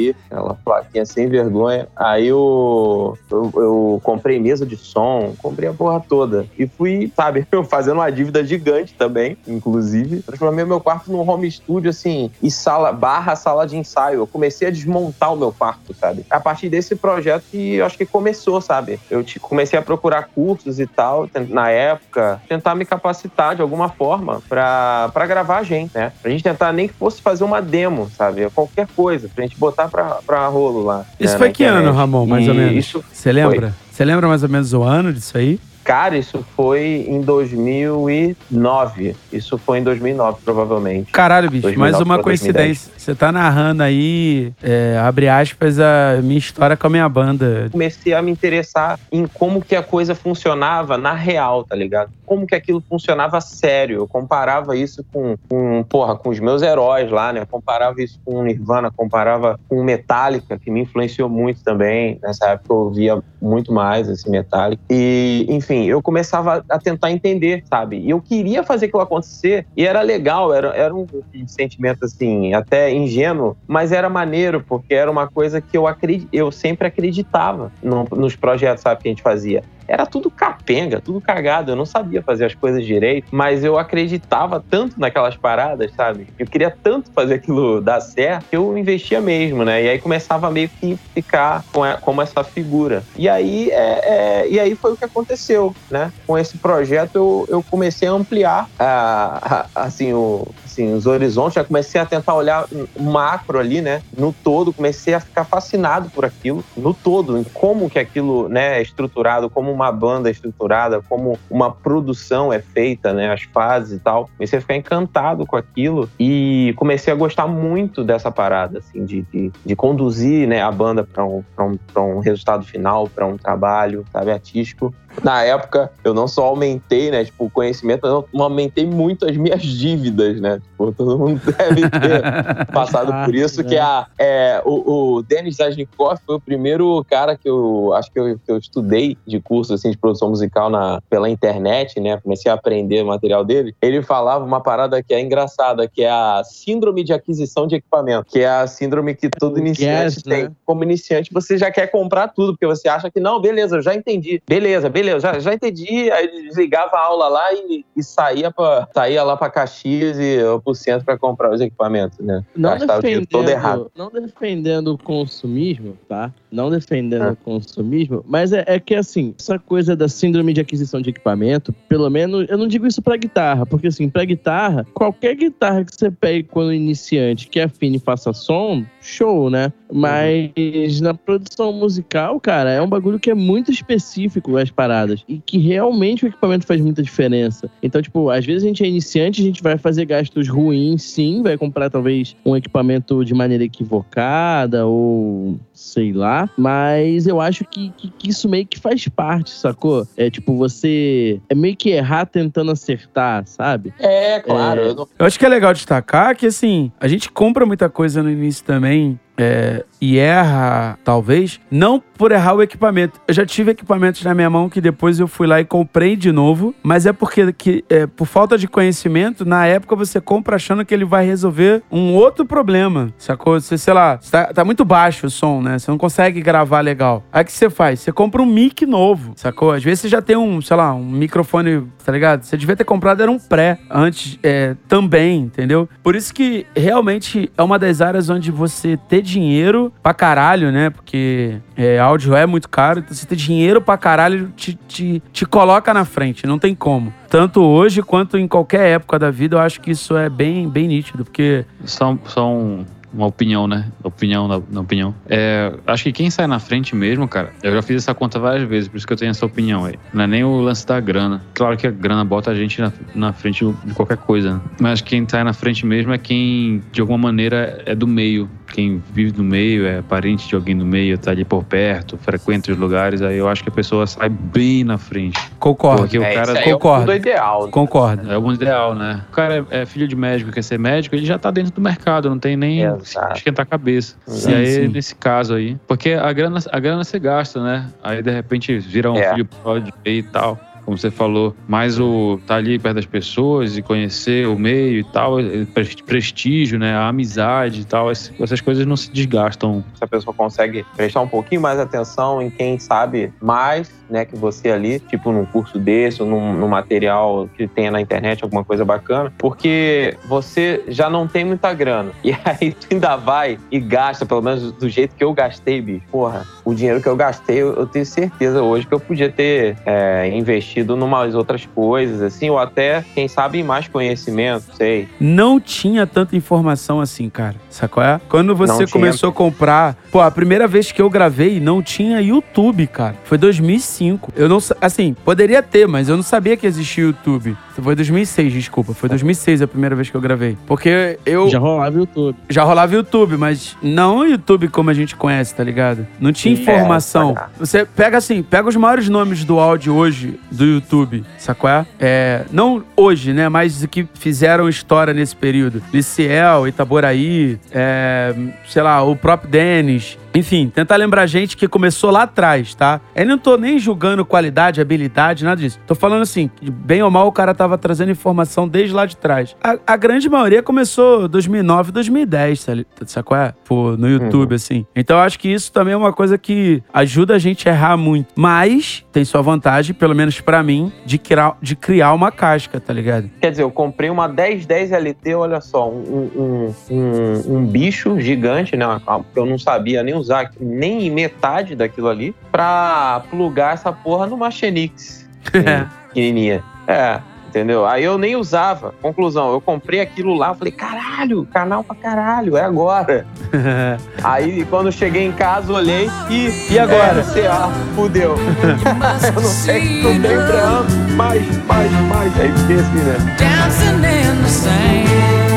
LP, aquela plaquinha sem vergonha. Aí eu, eu, eu comprei mesa de som, comprei a porra toda. E fui, sabe, fazendo uma dívida gigante também, inclusive. Transformei meu quarto num home studio, assim, e sala, barra sala de ensaio. Eu comecei a desmontar o meu quarto, sabe? A partir desse projeto que eu acho que começou, sabe? Eu comecei a procurar cursos e tal, na época, tentar me capacitar de alguma forma pra, pra gravar a gente, né? Pra gente tentar nem que fosse fazer uma demo, sabe? Qualquer coisa, pra gente botar pra, pra rolo lá. Isso né, foi que ano. Ramon, mais ou E menos? Isso, Você lembra? Você lembra mais ou menos o ano disso aí? Cara, isso foi em 2009. Isso foi em 2009, provavelmente. Caralho, bicho, 2009 mais uma pra 2010. coincidência. Você tá narrando aí, é, abre aspas, a minha história com a minha banda. comecei a me interessar em como que a coisa funcionava na real, tá ligado? Como que aquilo funcionava sério. Eu comparava isso com, com, porra, com os meus heróis lá, né? Eu comparava isso com o Nirvana, comparava com o Metallica, que me influenciou muito também. Nessa época eu ouvia muito mais esse Metallica. E, enfim, eu começava a tentar entender, sabe? E eu queria fazer aquilo acontecer e era legal, era, era um, sentimento, assim, até ingênuo, mas era maneiro, porque era uma coisa que eu, acredi eu sempre acreditava no- nos projetos, sabe, que a gente fazia. Era tudo capenga, tudo cagado. Eu não sabia fazer as coisas direito, mas eu acreditava tanto naquelas paradas, sabe? Eu queria tanto fazer aquilo dar certo que eu investia mesmo, né? E aí começava meio que ficar com a- como essa figura. E aí, é, é- e aí foi o que aconteceu, né? Com esse projeto eu, eu comecei a ampliar a- a- assim, o, assim, os horizontes, já comecei a tentar olhar macro ali, né? No todo, comecei a ficar fascinado por aquilo, no todo, em como que aquilo né, é estruturado, como uma banda é estruturada, como uma produção é feita, né? As fases e tal. Comecei a ficar encantado com aquilo e comecei a gostar muito dessa parada, assim, de, de, de conduzir né, a banda para um, um, um resultado final, para um trabalho, sabe, artístico. Na época, eu não só aumentei, né, tipo, o conhecimento, mas eu aumentei muito as minhas dívidas, né? Tipo, todo mundo deve ter passado por isso, que a, é, o, o Denis Zaznikov foi o primeiro cara que eu acho que eu, que eu estudei de curso assim, de produção musical na, pela internet, né? Comecei a aprender o material dele. Ele falava uma parada que é engraçada, que é a síndrome de aquisição de equipamento, que é a síndrome que todo iniciante tem. né? Como iniciante, você já quer comprar tudo, porque você acha que não, beleza, eu já entendi. Beleza, beleza, já, já entendi. Aí desligava a aula lá e, e saía, pra, saía lá pra Caxias e ou pro centro pra comprar os equipamentos, né? Não Gastava o dinheiro todo errado. defendendo, não defendendo o consumismo, tá? Não defendendo É. o consumismo, mas é, é que assim, essa coisa da síndrome de aquisição de equipamento, pelo menos, eu não digo isso pra guitarra, porque assim, pra guitarra, qualquer guitarra que você pegue quando iniciante que afine e faça som, show, né? Mas na produção musical, cara, é um bagulho que é muito específico as paradas. E que realmente o equipamento faz muita diferença. Então, tipo, às vezes a gente é iniciante, a gente vai fazer gastos ruins, sim, vai comprar talvez um equipamento de maneira equivocada ou sei lá. Mas eu acho que, que, que isso meio que faz parte, sacou? É tipo, você é meio que errar tentando acertar, sabe? É, claro. É. eu não- Eu acho que é legal destacar que, assim, a gente compra muita coisa no início também também é, e erra, talvez, não por errar o equipamento. Eu já tive equipamentos na minha mão que depois eu fui lá e comprei de novo, mas é porque, que, é, por falta de conhecimento, na época você compra achando que ele vai resolver um outro problema, sacou? Você, sei lá, tá, tá muito baixo o som, né? Você não consegue gravar legal. Aí o que você faz? Você compra um mic novo, sacou? Às vezes você já tem um, sei lá, um microfone, tá ligado? Você devia ter comprado, era um pré antes é, também, entendeu? Por isso que realmente é uma das áreas onde você ter dinheiro pra caralho, né? Porque é, áudio é muito caro, então você ter dinheiro pra caralho te, te, te coloca na frente, não tem como. Tanto hoje quanto em qualquer época da vida, eu acho que isso é bem, bem nítido, porque só um- uma opinião, né? Opinião na, na opinião. É, acho que quem sai na frente mesmo, cara, eu já fiz essa conta várias vezes, por isso que eu tenho essa opinião aí. Não é nem o lance da grana. Claro que a grana bota a gente na, na frente de qualquer coisa, né? Mas quem sai na frente mesmo é quem, de alguma maneira, é do meio. Quem vive do meio, é parente de alguém do meio, tá ali por perto, frequenta os lugares, aí eu acho que a pessoa sai bem na frente. concordo. Porque o é, cara isso aí concorda. é o mundo ideal. né? Concordo. É o mundo ideal, né? O cara é, é filho de médico, quer ser médico, ele já tá dentro do mercado, não tem nem Exato. esquentar a cabeça. Sim, e aí, sim. nesse caso aí. Porque a grana, a grana você gasta, né? Aí de repente vira um É. filho pródigo e tal. Como você falou, mais o tá ali perto das pessoas e conhecer o meio e tal, e pre- prestígio, né? A amizade e tal, ess- essas coisas não se desgastam. se a pessoa consegue prestar um pouquinho mais atenção em quem sabe mais, né, que você ali, tipo num curso desse, ou num, num material que tenha na internet, alguma coisa bacana, porque você já não tem muita grana. E aí tu ainda vai e gasta, pelo menos do jeito que eu gastei, bicho. Porra, o dinheiro que eu gastei, eu, eu tenho certeza hoje que eu podia ter é, investido numas outras coisas, assim, ou até, quem sabe, em mais conhecimento, sei. não tinha tanta informação assim, cara. Sacou? É? Quando você Não tinha. começou a comprar. Pô, a primeira vez que eu gravei não tinha YouTube, cara. Foi 2005. Eu não. Assim, poderia ter, mas eu não sabia que existia YouTube. Foi 2006, desculpa. Foi 2006 a primeira vez que eu gravei. Porque eu. Já rolava o YouTube. já rolava YouTube, mas não o YouTube como a gente conhece, tá ligado? Não tinha informação. é, tá. Você pega assim, pega os maiores nomes do áudio hoje do YouTube, sacou? É? Não hoje, né? Mas que fizeram história nesse período. Liciel, Itaboraí, é, sei lá, o próprio Denis. Enfim, tentar lembrar gente que começou lá atrás, tá? Eu não tô nem julgando qualidade, habilidade, nada disso. Tô falando assim, bem ou mal o cara tava trazendo informação desde lá de trás. A, a grande maioria começou 2009, 2010, tá li- sacou? É? Pô, no YouTube, assim. Então eu acho que isso também é uma coisa que ajuda a gente a errar muito. Mas tem sua vantagem, pelo menos pra mim, de criar, de criar uma casca, tá ligado? Quer dizer, eu comprei uma 1010 LT, olha só, um, um, um, um bicho gigante, né? eu não sabia nem usar, nem metade daquilo ali, pra plugar essa porra numa Xenix. É. Pequenininha. É. Entendeu? Aí eu nem usava. Conclusão, eu comprei aquilo lá, falei, caralho, canal pra caralho, é agora. Aí quando cheguei em casa, olhei e. E agora? RCA, fudeu. eu não sei, não tenho preâmbulo, mais, mais, mais. Aí fiquei assim, né? dancing in the sand.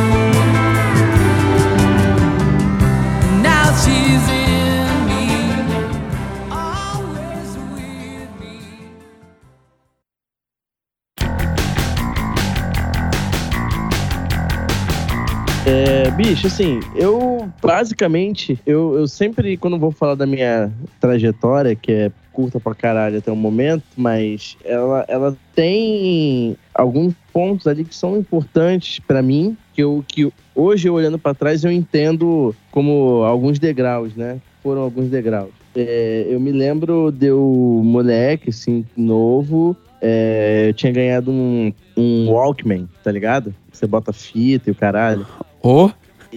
Bicho, assim, eu basicamente, eu, eu sempre, quando vou falar da minha trajetória, que é curta pra caralho até o momento, mas ela, ela tem alguns pontos ali que são importantes pra mim, que eu que hoje eu olhando pra trás eu entendo como alguns degraus, né? Foram alguns degraus. É, eu me lembro de eu moleque, assim, novo, é, eu tinha ganhado um, um Walkman, tá ligado? Você bota fita e o caralho. Ô,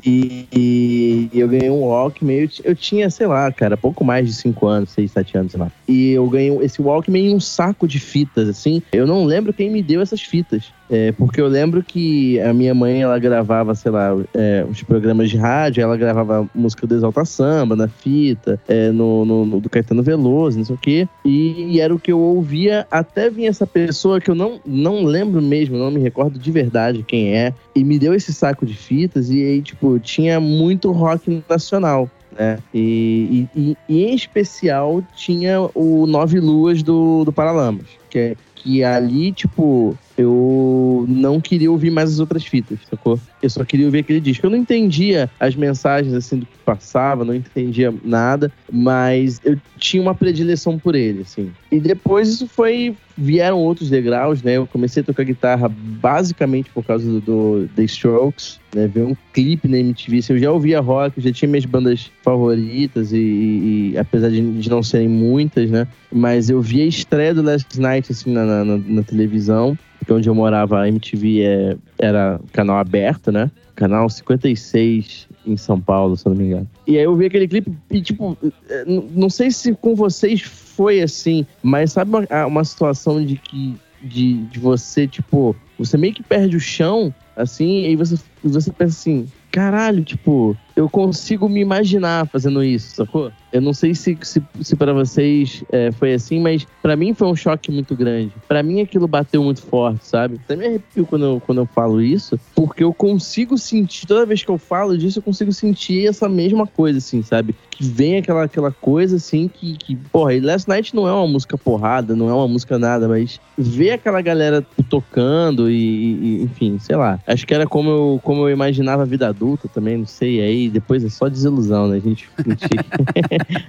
E, e eu ganhei um Walkman. Eu, eu tinha, sei lá, cara, pouco mais de 5 anos, 6, 7 anos, sei lá. E eu ganhei esse Walkman e um saco de fitas, assim. Eu não lembro quem me deu essas fitas. É, porque eu lembro que a minha mãe, ela gravava, sei lá, é, os programas de rádio, ela gravava música do Exalta Samba na fita, é, no, no- no- do Caetano Veloso, não sei o quê. E, era o que eu ouvia até vir essa pessoa que eu não, não lembro mesmo, não me recordo de verdade quem é, e me deu esse saco de fitas e aí, tipo, tinha muito rock nacional. Né? E, e- e- e em especial tinha o Nove Luas do, do Paralamas, que, é- que ali, tipo, eu não queria ouvir mais as outras fitas, sacou? Eu só queria ouvir aquele disco. Eu não entendia as mensagens assim do que passava, não entendia nada, mas eu tinha uma predileção por ele, assim. E depois isso foi. Vieram outros degraus, né? Eu comecei a tocar guitarra basicamente por causa do, do The Strokes, né? Ver um clipe na MTV. Assim, eu já ouvia rock, eu já tinha minhas bandas favoritas, e, e- e apesar de, de não serem muitas, né? Mas eu via a estreia do Last Night, assim, na, na- na- na televisão porque onde eu morava a MTV é, era canal aberto, né? Canal 56 em São Paulo, se eu não me engano. E aí eu vi aquele clipe e, tipo, n- não sei se com vocês foi assim, mas sabe uma, uma situação de que. De, de você, tipo, você meio que perde o chão, assim, e você, você pensa assim, caralho, tipo, eu consigo me imaginar fazendo isso, sacou? Eu não sei se, se, se para vocês é, foi assim, mas pra mim foi um choque muito grande. Pra mim aquilo bateu muito forte, sabe? Até me arrepio quando eu, quando eu falo isso, porque eu consigo sentir, toda vez que eu falo disso, eu consigo sentir essa mesma coisa, assim, sabe? Que vem aquela, aquela coisa, assim, que, que, porra, e Last Night não é uma música porrada, não é uma música nada, mas ver aquela galera tocando e, e- enfim, sei lá. Acho que era como eu, como eu imaginava a vida adulta também, não sei, aí depois é só desilusão, né? A gente, a gente,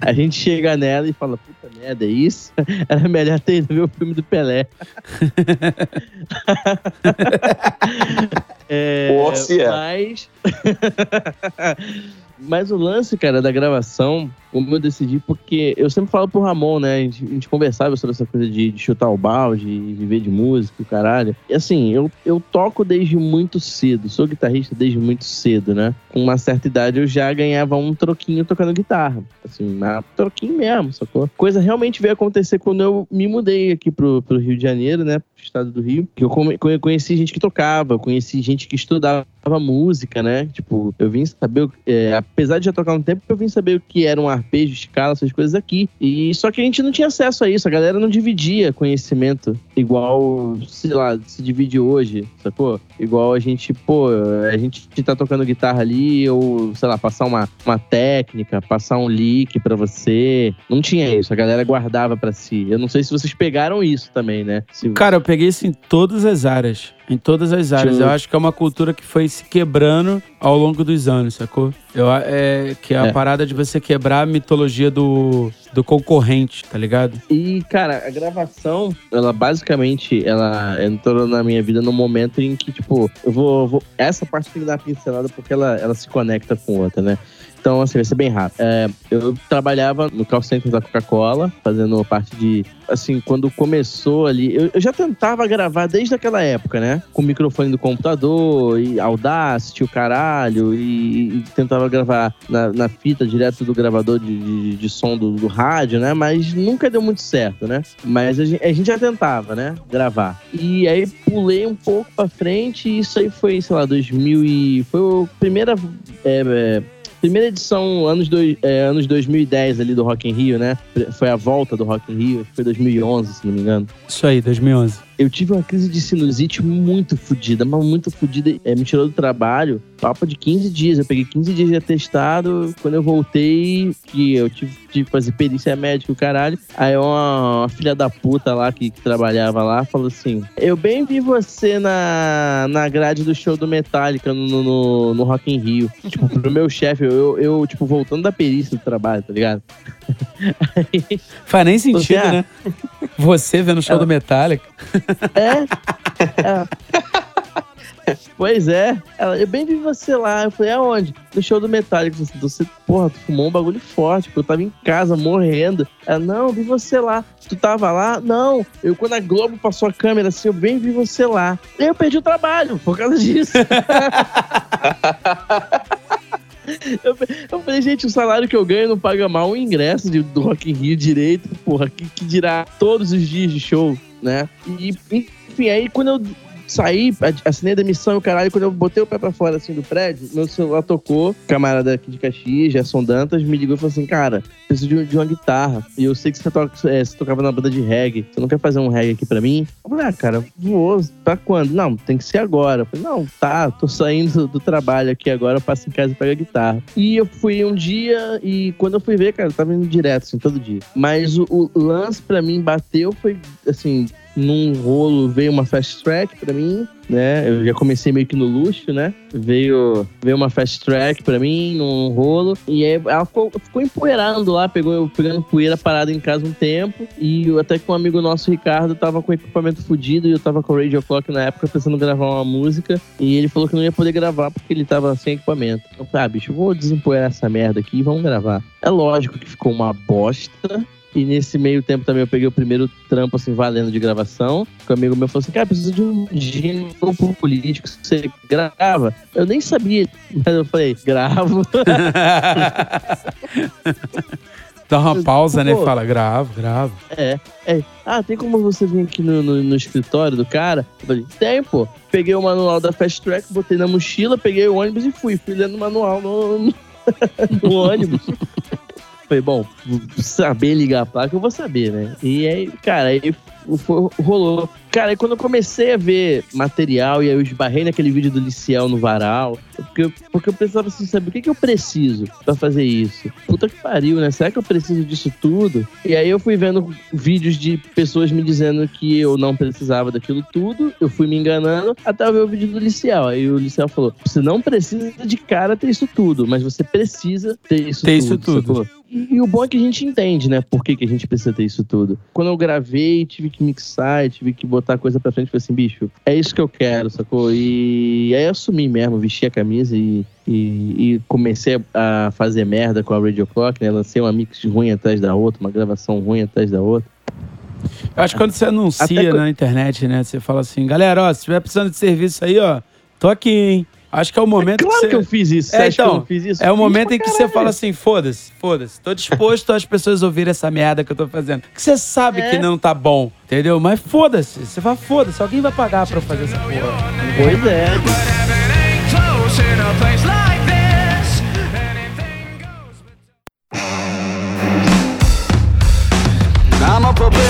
a gente chega nela e fala, puta merda, é isso? Era melhor ter ido ver o filme do Pelé. é, mas... Mas o lance, cara, da gravação, como eu decidi, porque eu sempre falo pro Ramon, né? A gente, a gente conversava sobre essa coisa de, de chutar o balde, de viver de música, o caralho. E assim, eu, eu toco desde muito cedo, sou guitarrista desde muito cedo, né? Com uma certa idade eu já ganhava um troquinho tocando guitarra. Assim, um troquinho mesmo, sacou? Coisa realmente veio acontecer quando eu me mudei aqui pro, pro Rio de Janeiro, né? Pro estado do Rio. Que eu conheci gente que tocava, conheci gente que estudava música, né? Tipo, eu vim saber, é, apesar de já tocar um tempo, eu vim saber o que era um arpejo, escala, essas coisas aqui. E só que a gente não tinha acesso a isso, a galera não dividia conhecimento igual, sei lá, se divide hoje, sacou? Igual a gente, pô, a gente tá tocando guitarra ali, ou, sei lá, passar uma, uma técnica, passar um lick pra você. Não tinha isso, a galera guardava pra si. Eu não sei se vocês pegaram isso também, né? Se- Cara, eu peguei isso em todas as áreas. Em todas as áreas. Deixa eu- acho que é uma cultura que foi se quebrando ao longo dos anos, sacou? Eu, é, que é a É. parada de você quebrar a mitologia do, do concorrente, tá ligado? E, cara, a gravação, ela basicamente, ela entrou na minha vida no momento em que, tipo, eu vou. vou- essa parte tem que dar pincelada porque ela, ela se conecta com outra, né? Então, assim, vai ser bem rápido. É, eu trabalhava no call center da Coca-Cola, fazendo parte de. Assim, quando começou ali. Eu, eu já tentava gravar desde aquela época, né? Com o microfone do computador, e Audacity, o caralho, e, e tentava gravar na, na fita direto do gravador de, de, de som do, do rádio, né? Mas nunca deu muito certo, né? Mas a gente, a gente já tentava, né? Gravar. E aí pulei um pouco pra frente, e isso aí foi, sei lá, 2000 e. Foi a primeira. é, é, Primeira edição, anos, dois, é, anos 2010 ali do Rock in Rio, né? Foi a volta do Rock in Rio, acho que foi 2011, se não me engano. Isso aí, 2011. Eu tive uma crise de sinusite muito fodida, mas muito fodida. É, me tirou do trabalho, papo de 15 dias. Eu peguei 15 dias de atestado. Quando eu voltei, que eu tive, tive que fazer perícia médica, o caralho. Aí uma, uma filha da puta lá que, que trabalhava lá falou assim: Eu bem vi você na, na grade do show do Metallica no, no, no Rock in Rio. tipo, pro meu chefe, eu, eu, tipo, voltando da perícia do trabalho, tá ligado? Aí, Faz nem sentido, Você- né? Você vendo o show Ela- do Metallica. É. Pois é. Ela, eu bem vi você lá. Eu falei, aonde? No show do Metallica. Você, porra, tu fumou um bagulho forte, eu tava em casa morrendo. Ela, não, vi você lá. Tu tava lá? Não. Eu, quando a Globo passou a câmera assim, eu bem vi você lá. Eu perdi o trabalho por causa disso. Eu, eu falei, gente, o salário que eu ganho não paga mal o ingresso de- do Rock in Rio direito, porra, que, que dirá todos os dias de show, né? E, enfim, aí quando eu saí, assinei a demissão e o caralho, quando eu botei o pé pra fora, assim, do prédio, meu celular tocou, camarada aqui de Caxias, Gerson Dantas, me ligou e falou assim, cara, preciso de, de uma guitarra. E eu sei que você, toca, é, você tocava na banda de reggae, você não quer fazer um reggae aqui pra mim? Eu falei, ah, cara, vou, pra quando? Não, tem que ser agora. Eu falei, não, tá, tô saindo do, do trabalho aqui agora, eu passo em casa e pego a guitarra. E eu fui um dia e quando eu fui ver, cara, eu tava indo direto, assim, todo dia. Mas o, o lance pra mim bateu foi, assim, num rolo veio uma fast track pra mim, né? Eu já comecei meio que no luxo, né? Veio, veio uma fast track pra mim, num rolo. E aí ela ficou, ficou empoeirando lá, pegou eu pegando poeira parada em casa um tempo. E eu- até que um amigo nosso, Ricardo, tava com equipamento fudido e eu tava com o Radio Clock na época pensando em gravar uma música. E ele falou que não ia poder gravar porque ele tava sem equipamento. Eu falei, ah, bicho, vou desempoeirar essa merda aqui e vamos gravar. É lógico que ficou uma bosta. E nesse meio tempo também eu peguei o primeiro trampo, assim, valendo de gravação. Que um amigo meu falou assim, cara, precisa de um pro político, você grava? Eu nem sabia, mas eu falei, gravo. Dá uma pausa, né? Fala, gravo, gravo. É, é. Ah, tem como você vir aqui no, no, no escritório do cara? Eu falei, tem, pô. Peguei o manual da Fast Track, botei na mochila, peguei o ônibus e fui. Fui lendo o manual no, no, no ônibus. Falei, bom, saber ligar a placa eu vou saber, né? E aí, cara, aí rolou. Cara, aí quando eu comecei a ver material e aí eu esbarrei naquele vídeo do Liciel no varal, porque, eu- porque eu pensava assim, sabe, o que, que eu preciso pra fazer isso? Puta que pariu, né? Será que eu preciso disso tudo? E aí eu fui vendo vídeos de pessoas me dizendo que eu não precisava daquilo tudo, eu fui me enganando, até eu ver o vídeo do Liciel. Aí o Liciel falou, você não precisa de cara ter isso tudo, mas você precisa ter isso Ter tudo. isso tudo. E, e o bom é que a gente entende, né? Por que, que a gente precisa ter isso tudo. Quando eu gravei, tive que mixar, tive que botar coisa pra frente, falei assim, bicho, é isso que eu quero, sacou? E aí eu assumi mesmo, vesti a camisa e, e, e comecei a fazer merda com a Radio Clock, né? Lancei uma mix ruim atrás da outra, uma gravação ruim atrás da outra. Eu acho que quando você anuncia Até que- na internet, né? Você fala assim, galera, ó, se tiver precisando de serviço aí, ó, tô aqui, hein? Acho que é o momento claro que você... que eu fiz isso. Você É, acha que eu então, fiz isso? É o momento em que você caralho. fala assim, foda-se, foda-se. Tô disposto às pessoas ouvirem essa merda que eu tô fazendo. Que você sabe É. que não tá bom, entendeu? Mas foda-se. Você fala, foda-se, alguém vai pagar pra eu fazer essa porra. Pois é.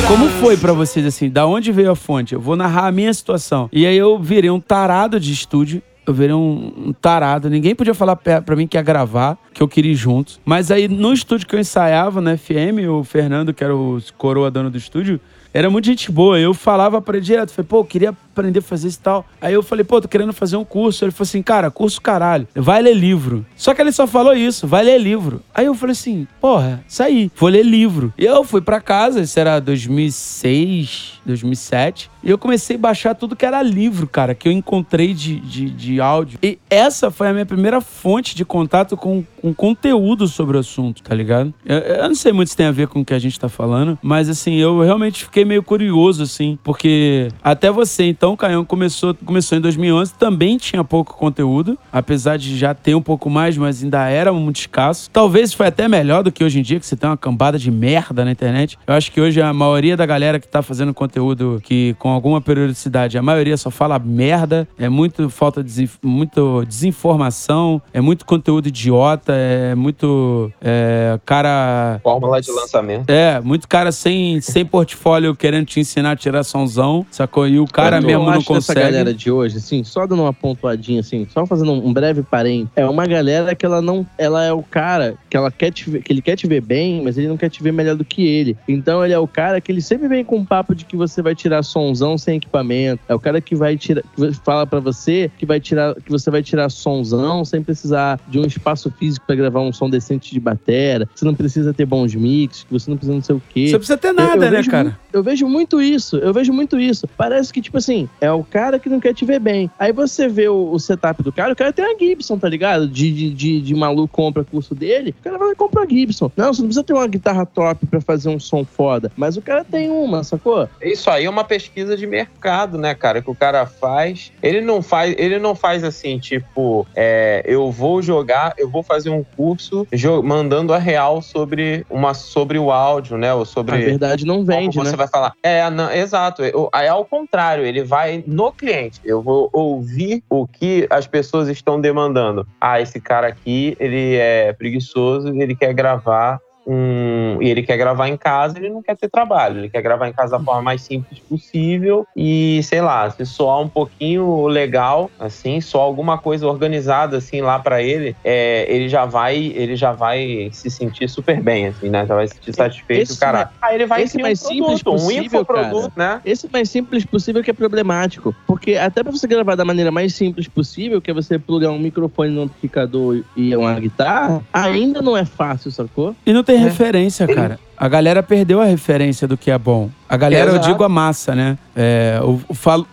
Como foi pra vocês, assim, da onde veio a fonte? Eu vou narrar a minha situação. E aí eu virei um tarado de estúdio. Eu virei um, tarado. Ninguém podia falar pra mim que ia gravar, que eu queria ir juntos. Mas aí no estúdio que eu ensaiava, na FM, o Fernando, que era o coroa dono do estúdio, era muito gente boa. Eu falava pra ele direto, falei, pô, eu queria aprender a fazer isso e tal. Aí eu falei, pô, tô querendo fazer um curso. Ele falou assim, cara, curso caralho, vai ler livro. Só que ele só falou isso, vai ler livro. Aí eu falei assim, porra, saí, vou ler livro. E eu fui pra casa, isso era 2006, 2007. E eu comecei a baixar tudo que era livro, cara, que eu encontrei de, de, de áudio. E essa foi a minha primeira fonte de contato com, com conteúdo sobre o assunto, tá ligado? Eu, eu não sei muito se tem a ver com o que a gente tá falando, mas assim, eu realmente fiquei meio curioso, assim, porque até você, então, Caião, começou, começou em 2011, também tinha pouco conteúdo, apesar de já ter um pouco mais, mas ainda era muito escasso. Talvez foi até melhor do que hoje em dia, que você tem uma cambada de merda na internet. Eu acho que hoje a maioria da galera que tá fazendo conteúdo que com alguma periodicidade, a maioria só fala merda, é muito falta de muito desinformação, é muito conteúdo idiota, é muito é, cara Fórmula de lançamento. é, muito cara sem, sem portfólio querendo te ensinar a tirar somzão, sacou? E o cara mesmo não consegue. galera de hoje, assim, só dando uma pontuadinha, assim, só fazendo um breve parênteses. É uma galera que ela não. Ela é o cara que ela quer te ver, que ele quer te ver bem, mas ele não quer te ver melhor do que ele. Então ele é o cara que ele sempre vem com um papo de que você vai tirar sonzão sem equipamento. É o cara que vai tirar. Que fala pra você que vai tirar. Que você vai tirar sonzão sem precisar de um espaço físico pra gravar um som decente de batera. Você não precisa ter bons mix, que você não precisa não sei o quê. Você precisa ter Eu- nada, eu né, vejo cara? muito- eu vejo muito isso, eu vejo muito isso. Parece que, tipo assim, é o cara que não quer te ver bem. Aí você vê o, o setup do cara, o cara tem a Gibson, tá ligado? De, de, de, de maluco compra curso dele, o cara vai lá e compra a Gibson. Não, você não precisa ter uma guitarra top pra fazer um som foda, mas o cara tem uma, sacou? Isso aí é uma pesquisa de mercado, né, cara? Que o cara faz. Ele não faz, ele não faz assim, tipo, é, eu vou jogar, eu vou fazer um curso mandando a real sobre uma sobre o áudio, né? Ou A sobre verdade não como vende, você né? vai vai falar. É, não, exato. Eu- É ao contrário, ele vai no cliente. Eu vou ouvir o que as pessoas estão demandando. Ah, esse cara aqui, ele é preguiçoso, ele quer gravar um. E ele quer gravar em casa, ele não quer ter trabalho. Ele quer gravar em casa da forma mais simples possível. E, sei lá, se soar um pouquinho legal, assim, só alguma coisa organizada, assim, lá pra ele, é, ele já vai. Ele já vai se sentir super bem, assim, né? Já vai se sentir satisfeito, Esse cara. Aí ele vai esse mais um simples produto, um possível, infoproduto, né? Esse mais simples possível que é problemático. Porque até pra você gravar da maneira mais simples possível, que é você plugar um microfone no amplificador e uma guitarra, ainda não é fácil, sacou? E não tem É. referência, cara. A galera perdeu a referência do que é bom. A galera, eu Exato. digo a massa, né? É, o,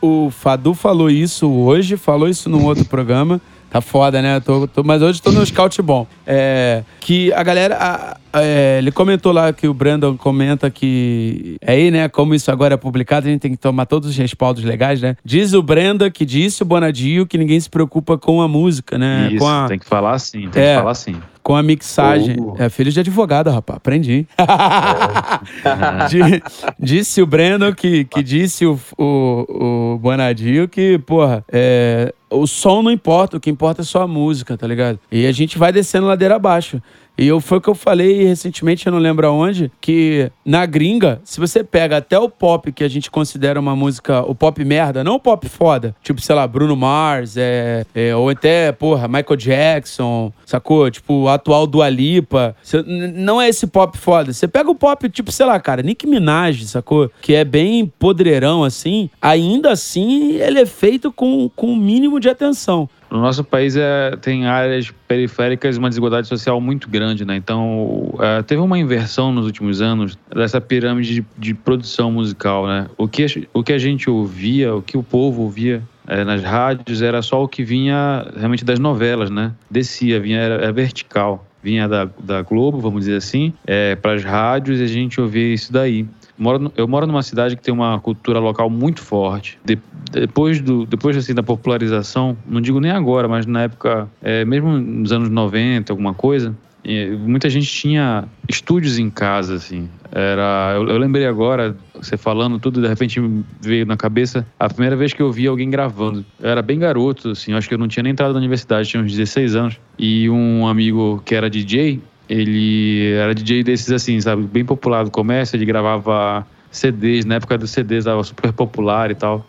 o, o Fadu falou isso hoje, falou isso num outro programa. Tá foda, né? Tô- tô- mas hoje tô no scout bom. É, que a galera. a- é, ele comentou lá que o Brandon comenta que. É aí, né? Como isso agora é publicado, a gente tem que tomar todos os respaldos legais, né? Diz o Brenda que disse o Bonadio que ninguém se preocupa com a música, né? Isso, com a, tem que falar assim, tem É. que falar assim. Com a mixagem. Oh. É filho de advogado, rapaz. Aprendi. Di- disse o Breno que, que disse o, o, o Bonadio que, porra, é, o som não importa, o que importa é só a música, tá ligado? E a gente vai descendo ladeira abaixo. E eu, foi o que eu falei recentemente, eu não lembro aonde, que na gringa, se você pega até o pop que a gente considera uma música, o pop merda, não o pop foda, tipo, sei lá, Bruno Mars, é, é, ou até, porra, Michael Jackson, sacou? Tipo, o atual Dua Lipa. Cê- não é esse pop foda. Você pega o pop, tipo, sei lá, cara, Nicki Minaj, sacou? Que é bem podreirão, assim. Ainda assim, ele é feito com, com um mínimo de atenção. No nosso país é, tem áreas periféricas, uma desigualdade social muito grande, né? Então, é, teve uma inversão nos últimos anos dessa pirâmide de, de produção musical, né? O que, o que a gente ouvia, o que o povo ouvia é, nas rádios era só o que vinha realmente das novelas, né? Descia, vinha, era, era vertical. Vinha da, da Globo, vamos dizer assim, para as rádios e a gente ouvia isso daí. Moro eu moro numa cidade que tem uma cultura local muito forte. De- depois do, depois assim da popularização, não digo nem agora, mas na época, é, mesmo nos anos 90, alguma coisa, muita gente tinha estúdios em casa, assim. Era, eu, eu lembrei agora, você falando tudo, de repente veio na cabeça a primeira vez que eu vi alguém gravando. Eu era bem garoto, assim, acho que eu não tinha nem entrado na universidade, tinha uns 16 anos. E um amigo que era DJ, ele era DJ desses assim, sabe, bem popular do comércio, ele gravava CDs, na época dos CDs estava super popular e tal.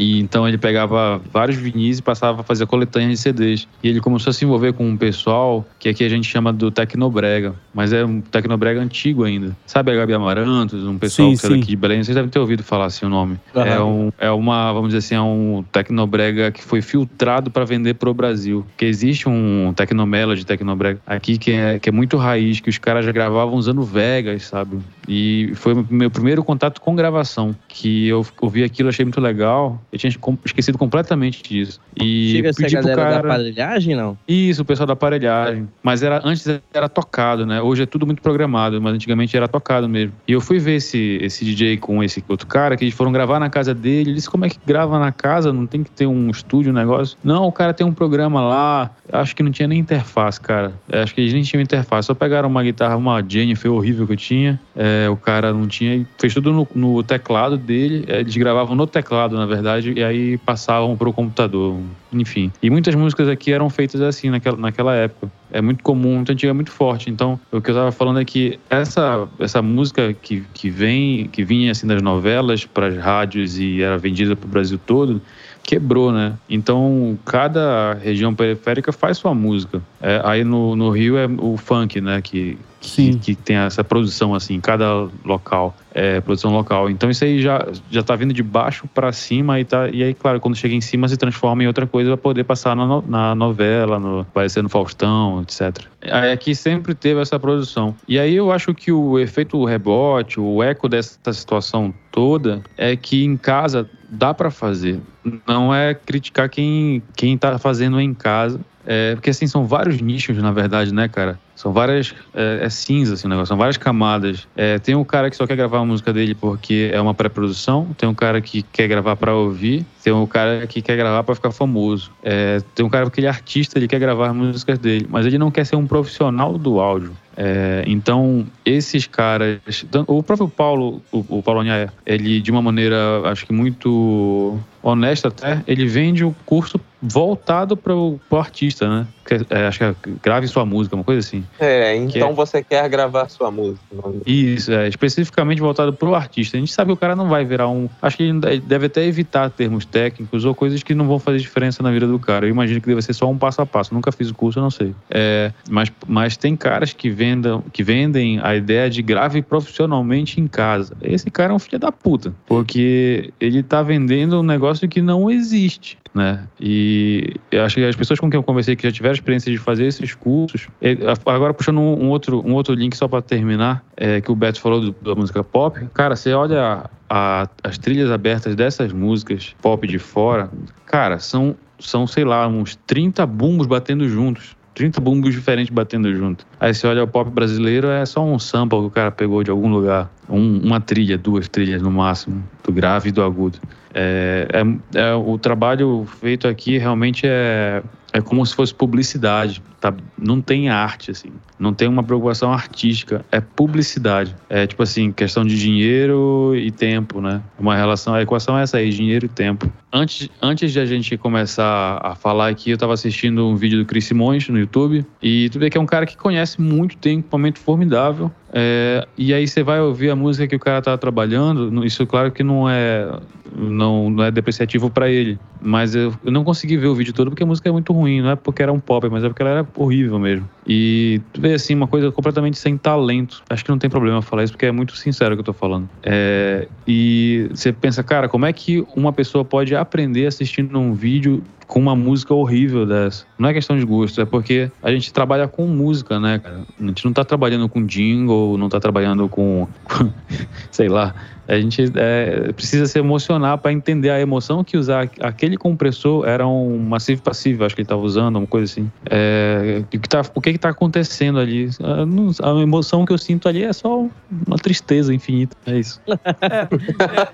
E então ele pegava vários vinis e passava a fazer coletâneas de CDs. E ele começou a se envolver com um pessoal que aqui a gente chama do Tecnobrega, mas é um Tecnobrega antigo ainda. Sabe a Gabi Amarantos, um pessoal Sim, que é sim. daqui de Belém, vocês devem ter ouvido falar assim o nome. É, um, é uma, vamos dizer assim, é um Tecnobrega que foi filtrado para vender pro Brasil. Que existe um Tecnomelody, Tecnobrega aqui que é, que é muito raiz, que os caras já gravavam usando Vegas, sabe? E foi o meu primeiro contato com gravação, que eu ouvi aquilo, achei muito legal. Eu tinha esquecido completamente disso. E Chega ser a pedi pro galera da cara... aparelhagem, não? Isso, o pessoal da aparelhagem. Mas era antes era tocado, né? Hoje é tudo muito programado, mas antigamente era tocado mesmo. E eu fui ver esse, esse DJ com esse outro cara, que eles foram gravar na casa dele. Ele disse, como é que grava na casa? Não tem que ter um estúdio, um negócio? Não, o cara tem um programa lá. Acho que não tinha nem interface, cara. É, Acho que eles nem tinham interface. Só pegaram uma guitarra, uma Jennifer horrível que eu tinha. É, o cara não tinha. Fez tudo no, no teclado dele. É, Eles gravavam no teclado, na verdade, e aí passavam pro computador. Enfim. E muitas músicas aqui eram feitas assim naquela, naquela época. É muito comum, muito antigo, é muito forte. Então, o que eu tava falando é que essa, essa música que, que vem, que vinha assim das novelas para as rádios e era vendida pro Brasil todo, quebrou, né? Então, cada região periférica faz sua música. É, aí no, no Rio é o funk, né? Que, que, que tem essa produção, assim, cada local. É, produção local. Então, isso aí já, já tá vindo de baixo para cima e, tá, e aí, claro, quando chega em cima se transforma em outra coisa para poder passar na, no- na novela, no, aparecer no Faustão, etc. Aí aqui sempre teve essa produção. E aí eu acho que o efeito rebote, o eco dessa situação toda é que em casa dá para fazer. Não é criticar quem, quem tá fazendo em casa. É, porque assim, são vários nichos, na verdade, né, cara? São várias. É, é cinza assim, o negócio, são várias camadas. É, tem um cara que só quer gravar a música dele porque é uma pré-produção, tem um cara que quer gravar pra ouvir, tem um cara que quer gravar pra ficar famoso. É, tem um cara que ele é artista, ele quer gravar as músicas dele, mas ele não quer ser um profissional do áudio. É, então, esses caras. O próprio Paulo, o, o Paulo Anhaia, ele, de uma maneira, acho que muito honesta até, ele vende o curso voltado para o artista, né? Que, é, acho que é grave sua música, uma coisa assim. É, então é- você quer gravar sua música. Isso, é especificamente voltado para o artista. A gente sabe que o cara não vai virar um. Acho que ele deve até evitar termos técnicos ou coisas que não vão fazer diferença na vida do cara. Eu imagino que deve ser só um passo a passo. Nunca fiz o curso, eu não sei. É, mas, mas tem caras que, vendam, que vendem a ideia de grave profissionalmente em casa. Esse cara é um filho da puta. Porque ele tá vendendo um negócio que não existe. Né? E eu acho que as pessoas com quem eu conversei que já tiveram experiência de fazer esses cursos, eh, agora puxando um, outro, um outro link só para terminar, é, que o Beto falou do- da música pop, cara, você olha a- as trilhas abertas dessas músicas pop de fora, cara, são, são sei lá, uns 30 bumbos batendo juntos. 30 bumbos diferentes batendo junto. Aí você olha o pop brasileiro, é só um sample que o cara pegou de algum lugar. Um- uma trilha, duas trilhas no máximo, do grave e do agudo. É, é- é- o trabalho feito aqui realmente é, é como se fosse publicidade. Tá? Não tem arte, assim. Não tem uma preocupação artística. É publicidade. É tipo assim, questão de dinheiro e tempo, né? Uma relação, a equação é essa aí, dinheiro e tempo. Antes, antes de a gente começar a falar aqui, eu tava assistindo um vídeo do Chris Simões no YouTube. E tu vê que é um cara que conhece muito, tem um equipamento formidável. É, e aí você vai ouvir a música que o cara tá trabalhando. Isso, claro que não é não, não é depreciativo pra ele. Mas eu, eu não consegui ver o vídeo todo porque a música é muito ruim. Não é porque era um pop, mas é porque ela era horrível mesmo. E tu vê assim, uma coisa completamente sem talento. Acho que não tem problema falar isso porque é muito sincero o que eu tô falando. É, e você pensa, cara, como é que uma pessoa pode aprender assistindo um vídeo com uma música horrível dessa. Não é questão de gosto, é porque a gente trabalha com música, né, cara? A gente não tá trabalhando com jingle, não tá trabalhando com. com- sei lá. A gente é, precisa se emocionar para entender a emoção que usar aquele compressor era um massivo passivo, acho que ele estava usando, uma coisa assim. É, o, que tá, o que que tá acontecendo ali? A, não- a emoção que eu sinto ali é só uma tristeza infinita. É isso.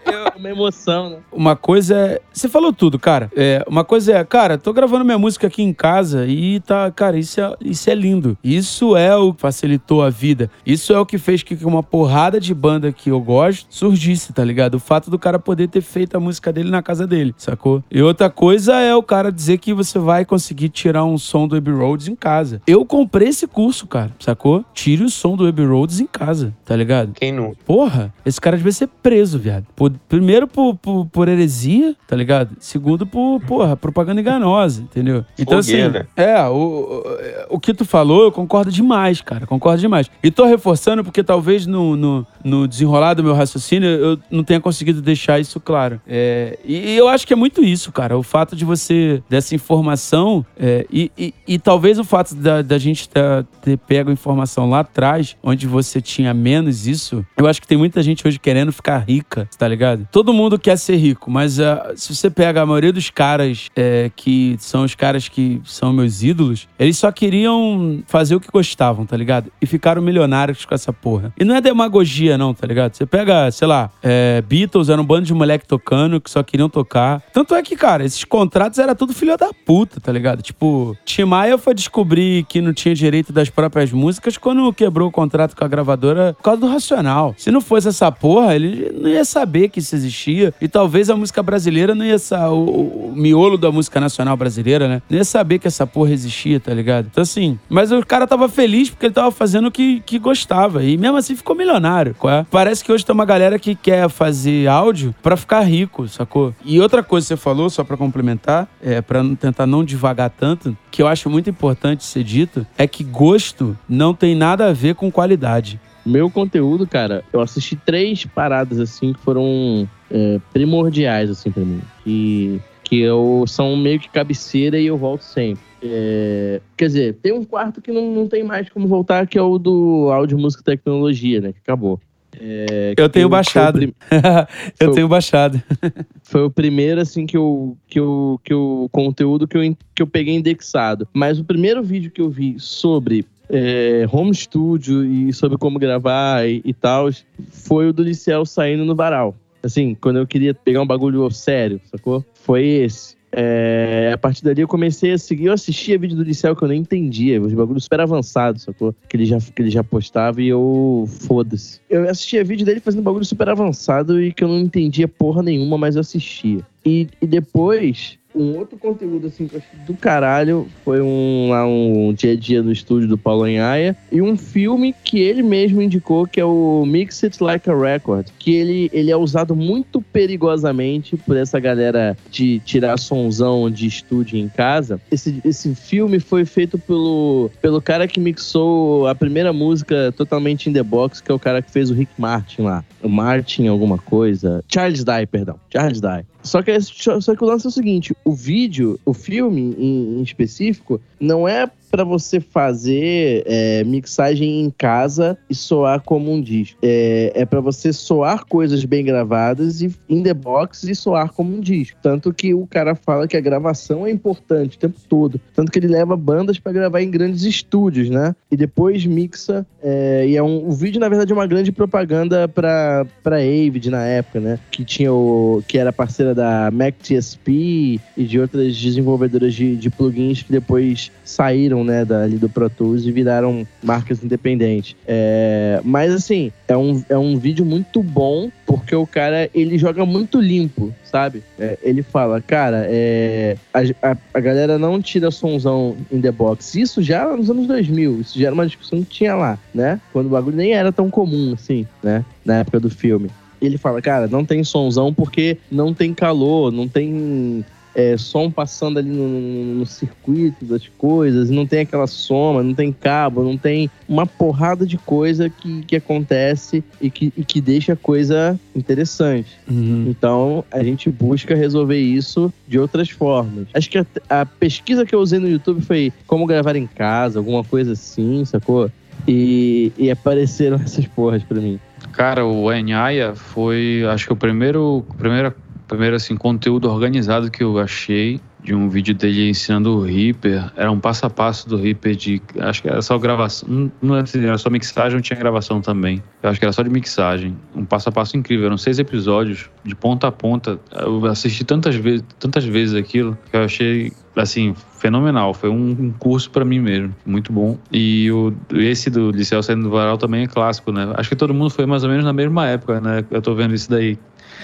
É uma emoção, né? Uma coisa é. Você falou tudo, cara. É, uma coisa é, cara, tô gravando minha música aqui em casa e tá. Cara, isso é, isso é lindo. Isso é o que facilitou a vida. Isso é o que fez que uma porrada de banda que eu gosto surgisse, tá ligado? O fato do cara poder ter feito a música dele na casa dele, sacou? E outra coisa é o cara dizer que você vai conseguir tirar um som do Abbey Roads em casa. Eu comprei esse curso, cara, sacou? Tire o som do Abbey Roads em casa, tá ligado? Quem não? Porra, esse cara devia ser preso, viado. Por- primeiro por, por, por heresia, tá ligado? Segundo por, porra, propaganda enganosa, entendeu? Então, Fogueira. assim, é, o, o, que tu falou, eu concordo demais, cara, concordo demais. E tô reforçando porque talvez no, no, no desenrolar do meu raciocínio eu não tenha conseguido deixar isso claro. É, e, eu acho que é muito isso, cara, o fato de você, dessa informação, é, e, e, e talvez o fato da, da gente tá- ter pego informação lá atrás, onde você tinha menos isso, eu acho que tem muita gente hoje querendo ficar rica, tá ligado? Todo mundo quer ser rico, mas ah, se você pega a maioria dos caras é, que são os caras que são meus ídolos, eles só queriam fazer o que gostavam, tá ligado? E ficaram milionários com essa porra. E não é demagogia, não, tá ligado? Você pega, sei lá, é, Beatles, era um bando de moleque tocando que só queriam tocar. Tanto é que, cara, esses contratos era tudo filho da puta, tá ligado? Tipo, Tim Maia foi descobrir que não tinha direito das próprias músicas quando quebrou o contrato com a gravadora por causa do Racional. Se não fosse essa porra, ele não ia saber que isso existia. E talvez a música brasileira não ia saber, o, o miolo da música nacional brasileira, né? Ia saber que essa porra existia, tá ligado? Então assim, mas o cara tava feliz porque ele tava fazendo o que, que gostava. E mesmo assim ficou milionário. é? Parece que hoje tem uma galera que quer fazer áudio pra ficar rico, sacou? E outra coisa que você falou, só pra complementar, é, não tentar não devagar tanto, que eu acho muito importante ser dito, é que gosto não tem nada a ver com qualidade. Meu conteúdo, cara, eu assisti três paradas assim que foram é, primordiais assim para mim. Que, que eu, são meio que cabeceira e eu volto sempre. É, quer dizer, tem um quarto que não, não tem mais como voltar, que é o do áudio, música e tecnologia, né? Que acabou. É, Eu que tenho foi o baixado. prim- eu Foi- tenho baixado. Foi o primeiro, assim, que eu, que eu, que eu conteúdo que eu, que eu peguei indexado. Mas o primeiro vídeo que eu vi sobre é, home studio e sobre como gravar e, e tal, foi o do Liceu saindo no varal. Assim, quando eu queria pegar um bagulho sério, sacou? Foi esse. É, a partir dali eu comecei a seguir, eu assistia vídeo do Liceu que eu nem entendia, os bagulhos super avançados, sacou? Que ele já, que ele já postava e eu. Foda-se. Eu assistia vídeo dele fazendo bagulho super avançado e que eu não entendia porra nenhuma, mas eu assistia. E, e depois, um outro conteúdo assim que eu achei do caralho foi um, lá, um dia a dia no estúdio do Paulo Anhaia e um filme que ele mesmo indicou que é o Mix It Like a Record que ele, ele é usado muito perigosamente por essa galera de tirar sonzão de estúdio em casa. Esse, esse filme foi feito pelo, pelo cara que mixou a primeira música totalmente in the box que é o cara que fez o Rick Martin lá. O Martin alguma coisa. Charles Dye, perdão. Charles Dye só que, só só que o lance é o seguinte: o vídeo, o filme em, em específico, não é pra você fazer é, mixagem em casa e soar como um disco. É, é para você soar coisas bem gravadas e in the box e soar como um disco. Tanto que o cara fala que a gravação é importante o tempo todo. Tanto que ele leva bandas pra gravar em grandes estúdios, né? E depois mixa. é, e é um, o vídeo, na verdade, é uma grande propaganda pra Avid na época, né? Que tinha o. que era parceira da Mac TSP e de outras desenvolvedoras de, de plugins que depois saíram, né, dali do Pro Tools e viraram marcas independentes. É, mas assim, é um, é um vídeo muito bom porque o cara ele joga muito limpo, sabe? É, ele fala, cara, é, a, a, a galera não tira sonzão in the box. Isso já nos anos 2000, isso já era uma discussão que tinha lá, né? Quando o bagulho nem era tão comum assim, né? Na época do filme. Ele fala, cara, não tem sonzão porque não tem calor, não tem é, som passando ali no, no- no circuito das coisas, não tem aquela soma, não tem cabo, não tem uma porrada de coisa que, que acontece e que, e que deixa a coisa interessante. Uhum. Então a gente busca resolver isso de outras formas. Acho que a, a pesquisa que eu usei no YouTube foi como gravar em casa, alguma coisa assim, sacou? E, e apareceram essas porras pra mim. Cara, o Enhaya foi, acho que o primeiro, primeiro, primeiro assim, conteúdo organizado que eu achei de um vídeo dele ensinando o Reaper. Era um passo a passo do Reaper de, acho que era só gravação, não- assim, era só mixagem, não tinha gravação também. Eu acho que era só de mixagem. Um passo a passo incrível. Eram seis episódios de ponta a ponta. Eu assisti tantas vezes, tantas vezes aquilo que eu achei assim fenomenal. Foi um, curso pra mim mesmo, muito bom. E o esse do Liceu Saindo do Varal também é clássico, né? Acho que todo mundo foi mais ou menos na mesma época, né? Eu tô vendo isso daí.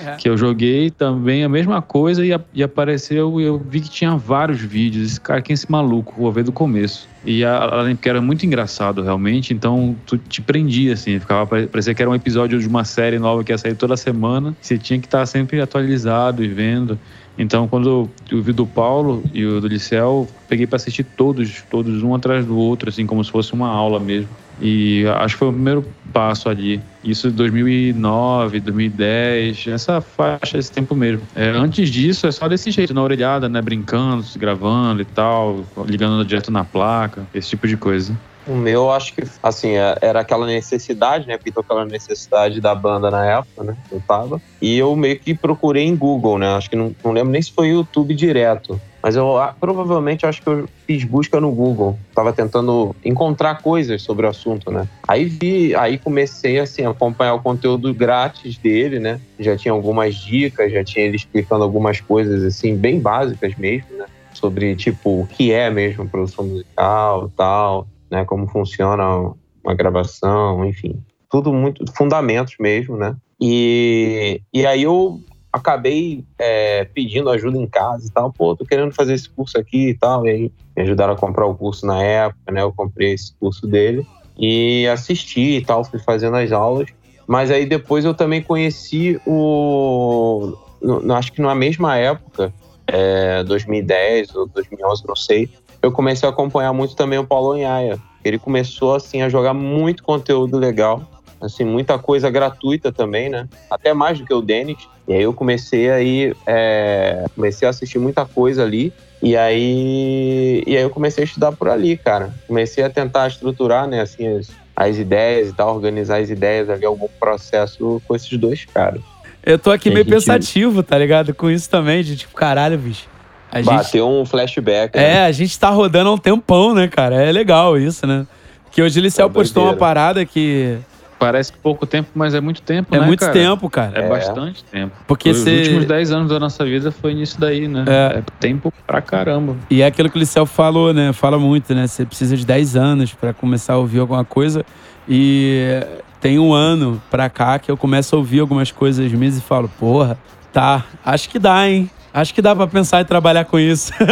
É. Que eu joguei também a mesma coisa e, a- e apareceu e eu vi que tinha vários vídeos. Esse cara, quem é esse maluco? Vou ver do começo. E a- além porque era muito engraçado realmente, então tu te prendia assim, ficava pare- parecia que era um episódio de uma série nova que ia sair toda semana. Você tinha que estar sempre atualizado e vendo. Então, quando eu vi do Paulo e o do Liceu, peguei para assistir todos, todos um atrás do outro, assim, como se fosse uma aula mesmo. E acho que foi o primeiro passo ali. Isso em 2009, 2010, essa faixa, esse tempo mesmo. É, antes disso, é só desse jeito, na orelhada, né? Brincando, se gravando e tal, ligando direto na placa, esse tipo de coisa. O meu, acho que, assim, é- era aquela necessidade, né? Pintou aquela necessidade da banda na época, né? Eu tava. E eu meio que procurei em Google, né? Acho que não, não lembro nem se foi YouTube direto. Mas eu ah, provavelmente acho que eu fiz busca no Google. Tava tentando encontrar coisas sobre o assunto, né? Aí vi, aí comecei assim, a acompanhar o conteúdo grátis dele, né? Já tinha algumas dicas, já tinha ele explicando algumas coisas assim, bem básicas mesmo, né? Sobre tipo o que é mesmo produção musical tal, né? Como funciona uma gravação, enfim. Tudo muito fundamentos mesmo, né? E, e aí eu acabei é, pedindo ajuda em casa e tal. Pô, tô querendo fazer esse curso aqui e tal. E aí me ajudaram a comprar o curso na época, né? Eu comprei esse curso dele e assisti e tal, fui fazendo as aulas. Mas aí depois eu também conheci o. no- acho que na mesma época, é, 2010 ou 2011, não sei, eu comecei a acompanhar muito também o Paulo Anhaia. Ele começou assim a jogar muito conteúdo legal, assim muita coisa gratuita também, né? Até mais do que o Denis. E aí eu comecei aí é, comecei a assistir muita coisa ali. E aí, e aí eu comecei a estudar por ali, cara. Comecei a tentar estruturar, né, assim, as, as ideias e tal, organizar as ideias ali, algum processo com esses dois caras. Eu tô aqui E meio gente- pensativo, tá ligado? Com isso também, de tipo, caralho, bicho. A gente, Bateu um flashback. né? é, a gente tá rodando há um tempão, né, cara? É legal isso, né? Que hoje o Liceu Tá postou uma parada que Parece pouco tempo, mas é muito tempo, é né, muito cara? tempo, cara. É, É. bastante tempo. Porque Os cê- últimos 10 anos da nossa vida foi nisso daí, né? É. É, tempo pra caramba. E é aquilo que o Liceu falou, né? Fala muito, né? Você precisa de 10 anos pra começar a ouvir alguma coisa. E tem um ano pra cá que eu começo a ouvir algumas coisas minhas e falo, porra, tá, acho que dá, hein? Acho que dá pra pensar em trabalhar com isso.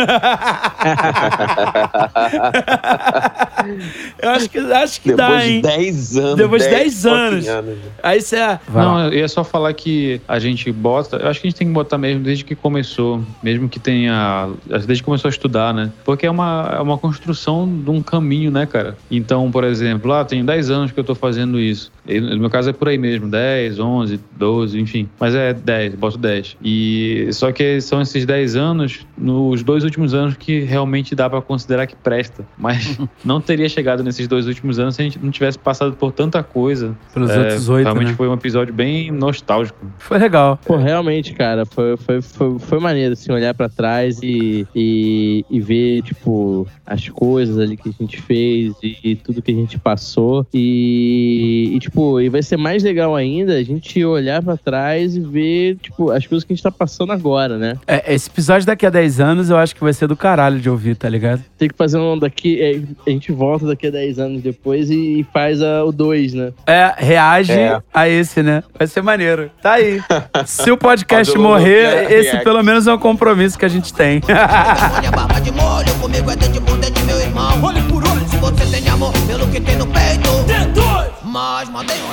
eu acho que, acho que dá, Depois de hein? 10 anos. Depois de 10 10 anos. fucking Aí você. Lá. Não, eu ia só falar que a gente bota. Eu acho que a gente tem que botar mesmo desde que começou. Mesmo que tenha. Desde que começou a estudar, né? Porque é uma, é uma construção de um caminho, né, cara? Então, por exemplo, lá tem 10 anos que eu tô fazendo isso. E no meu caso é por aí mesmo: 10, 11, 12, enfim. Mas é 10, boto 10. E só que são esses 10 anos, nos dois últimos anos, que realmente dá pra considerar que presta. Mas não teria chegado nesses dois últimos anos se a gente não tivesse passado por tanta coisa. Pelos É, outros oito, Realmente né? foi um episódio bem nostálgico. Foi legal. Pô, realmente, cara, foi, foi, foi, foi maneiro, assim, olhar pra trás e, e, e ver, tipo, as coisas ali que a gente fez e, e tudo que a gente passou. E, e, tipo, e vai ser mais legal ainda a gente olhar pra trás e ver, tipo, as coisas que a gente tá passando agora, né? É, esse episódio daqui a 10 anos eu acho que vai ser do caralho de ouvir, tá ligado? Tem que fazer um daqui, é, a gente volta daqui a 10 anos depois e, faz a, o 2, né? É, reage É. a esse, né? Vai ser maneiro. Tá aí. Se o podcast morrer, React. esse pelo menos é um compromisso que a gente tem. Olha barba de molho, comigo é dente por dente, meu irmão. Olho por olho, se você tem amor pelo que tem no peito. Mas mantém o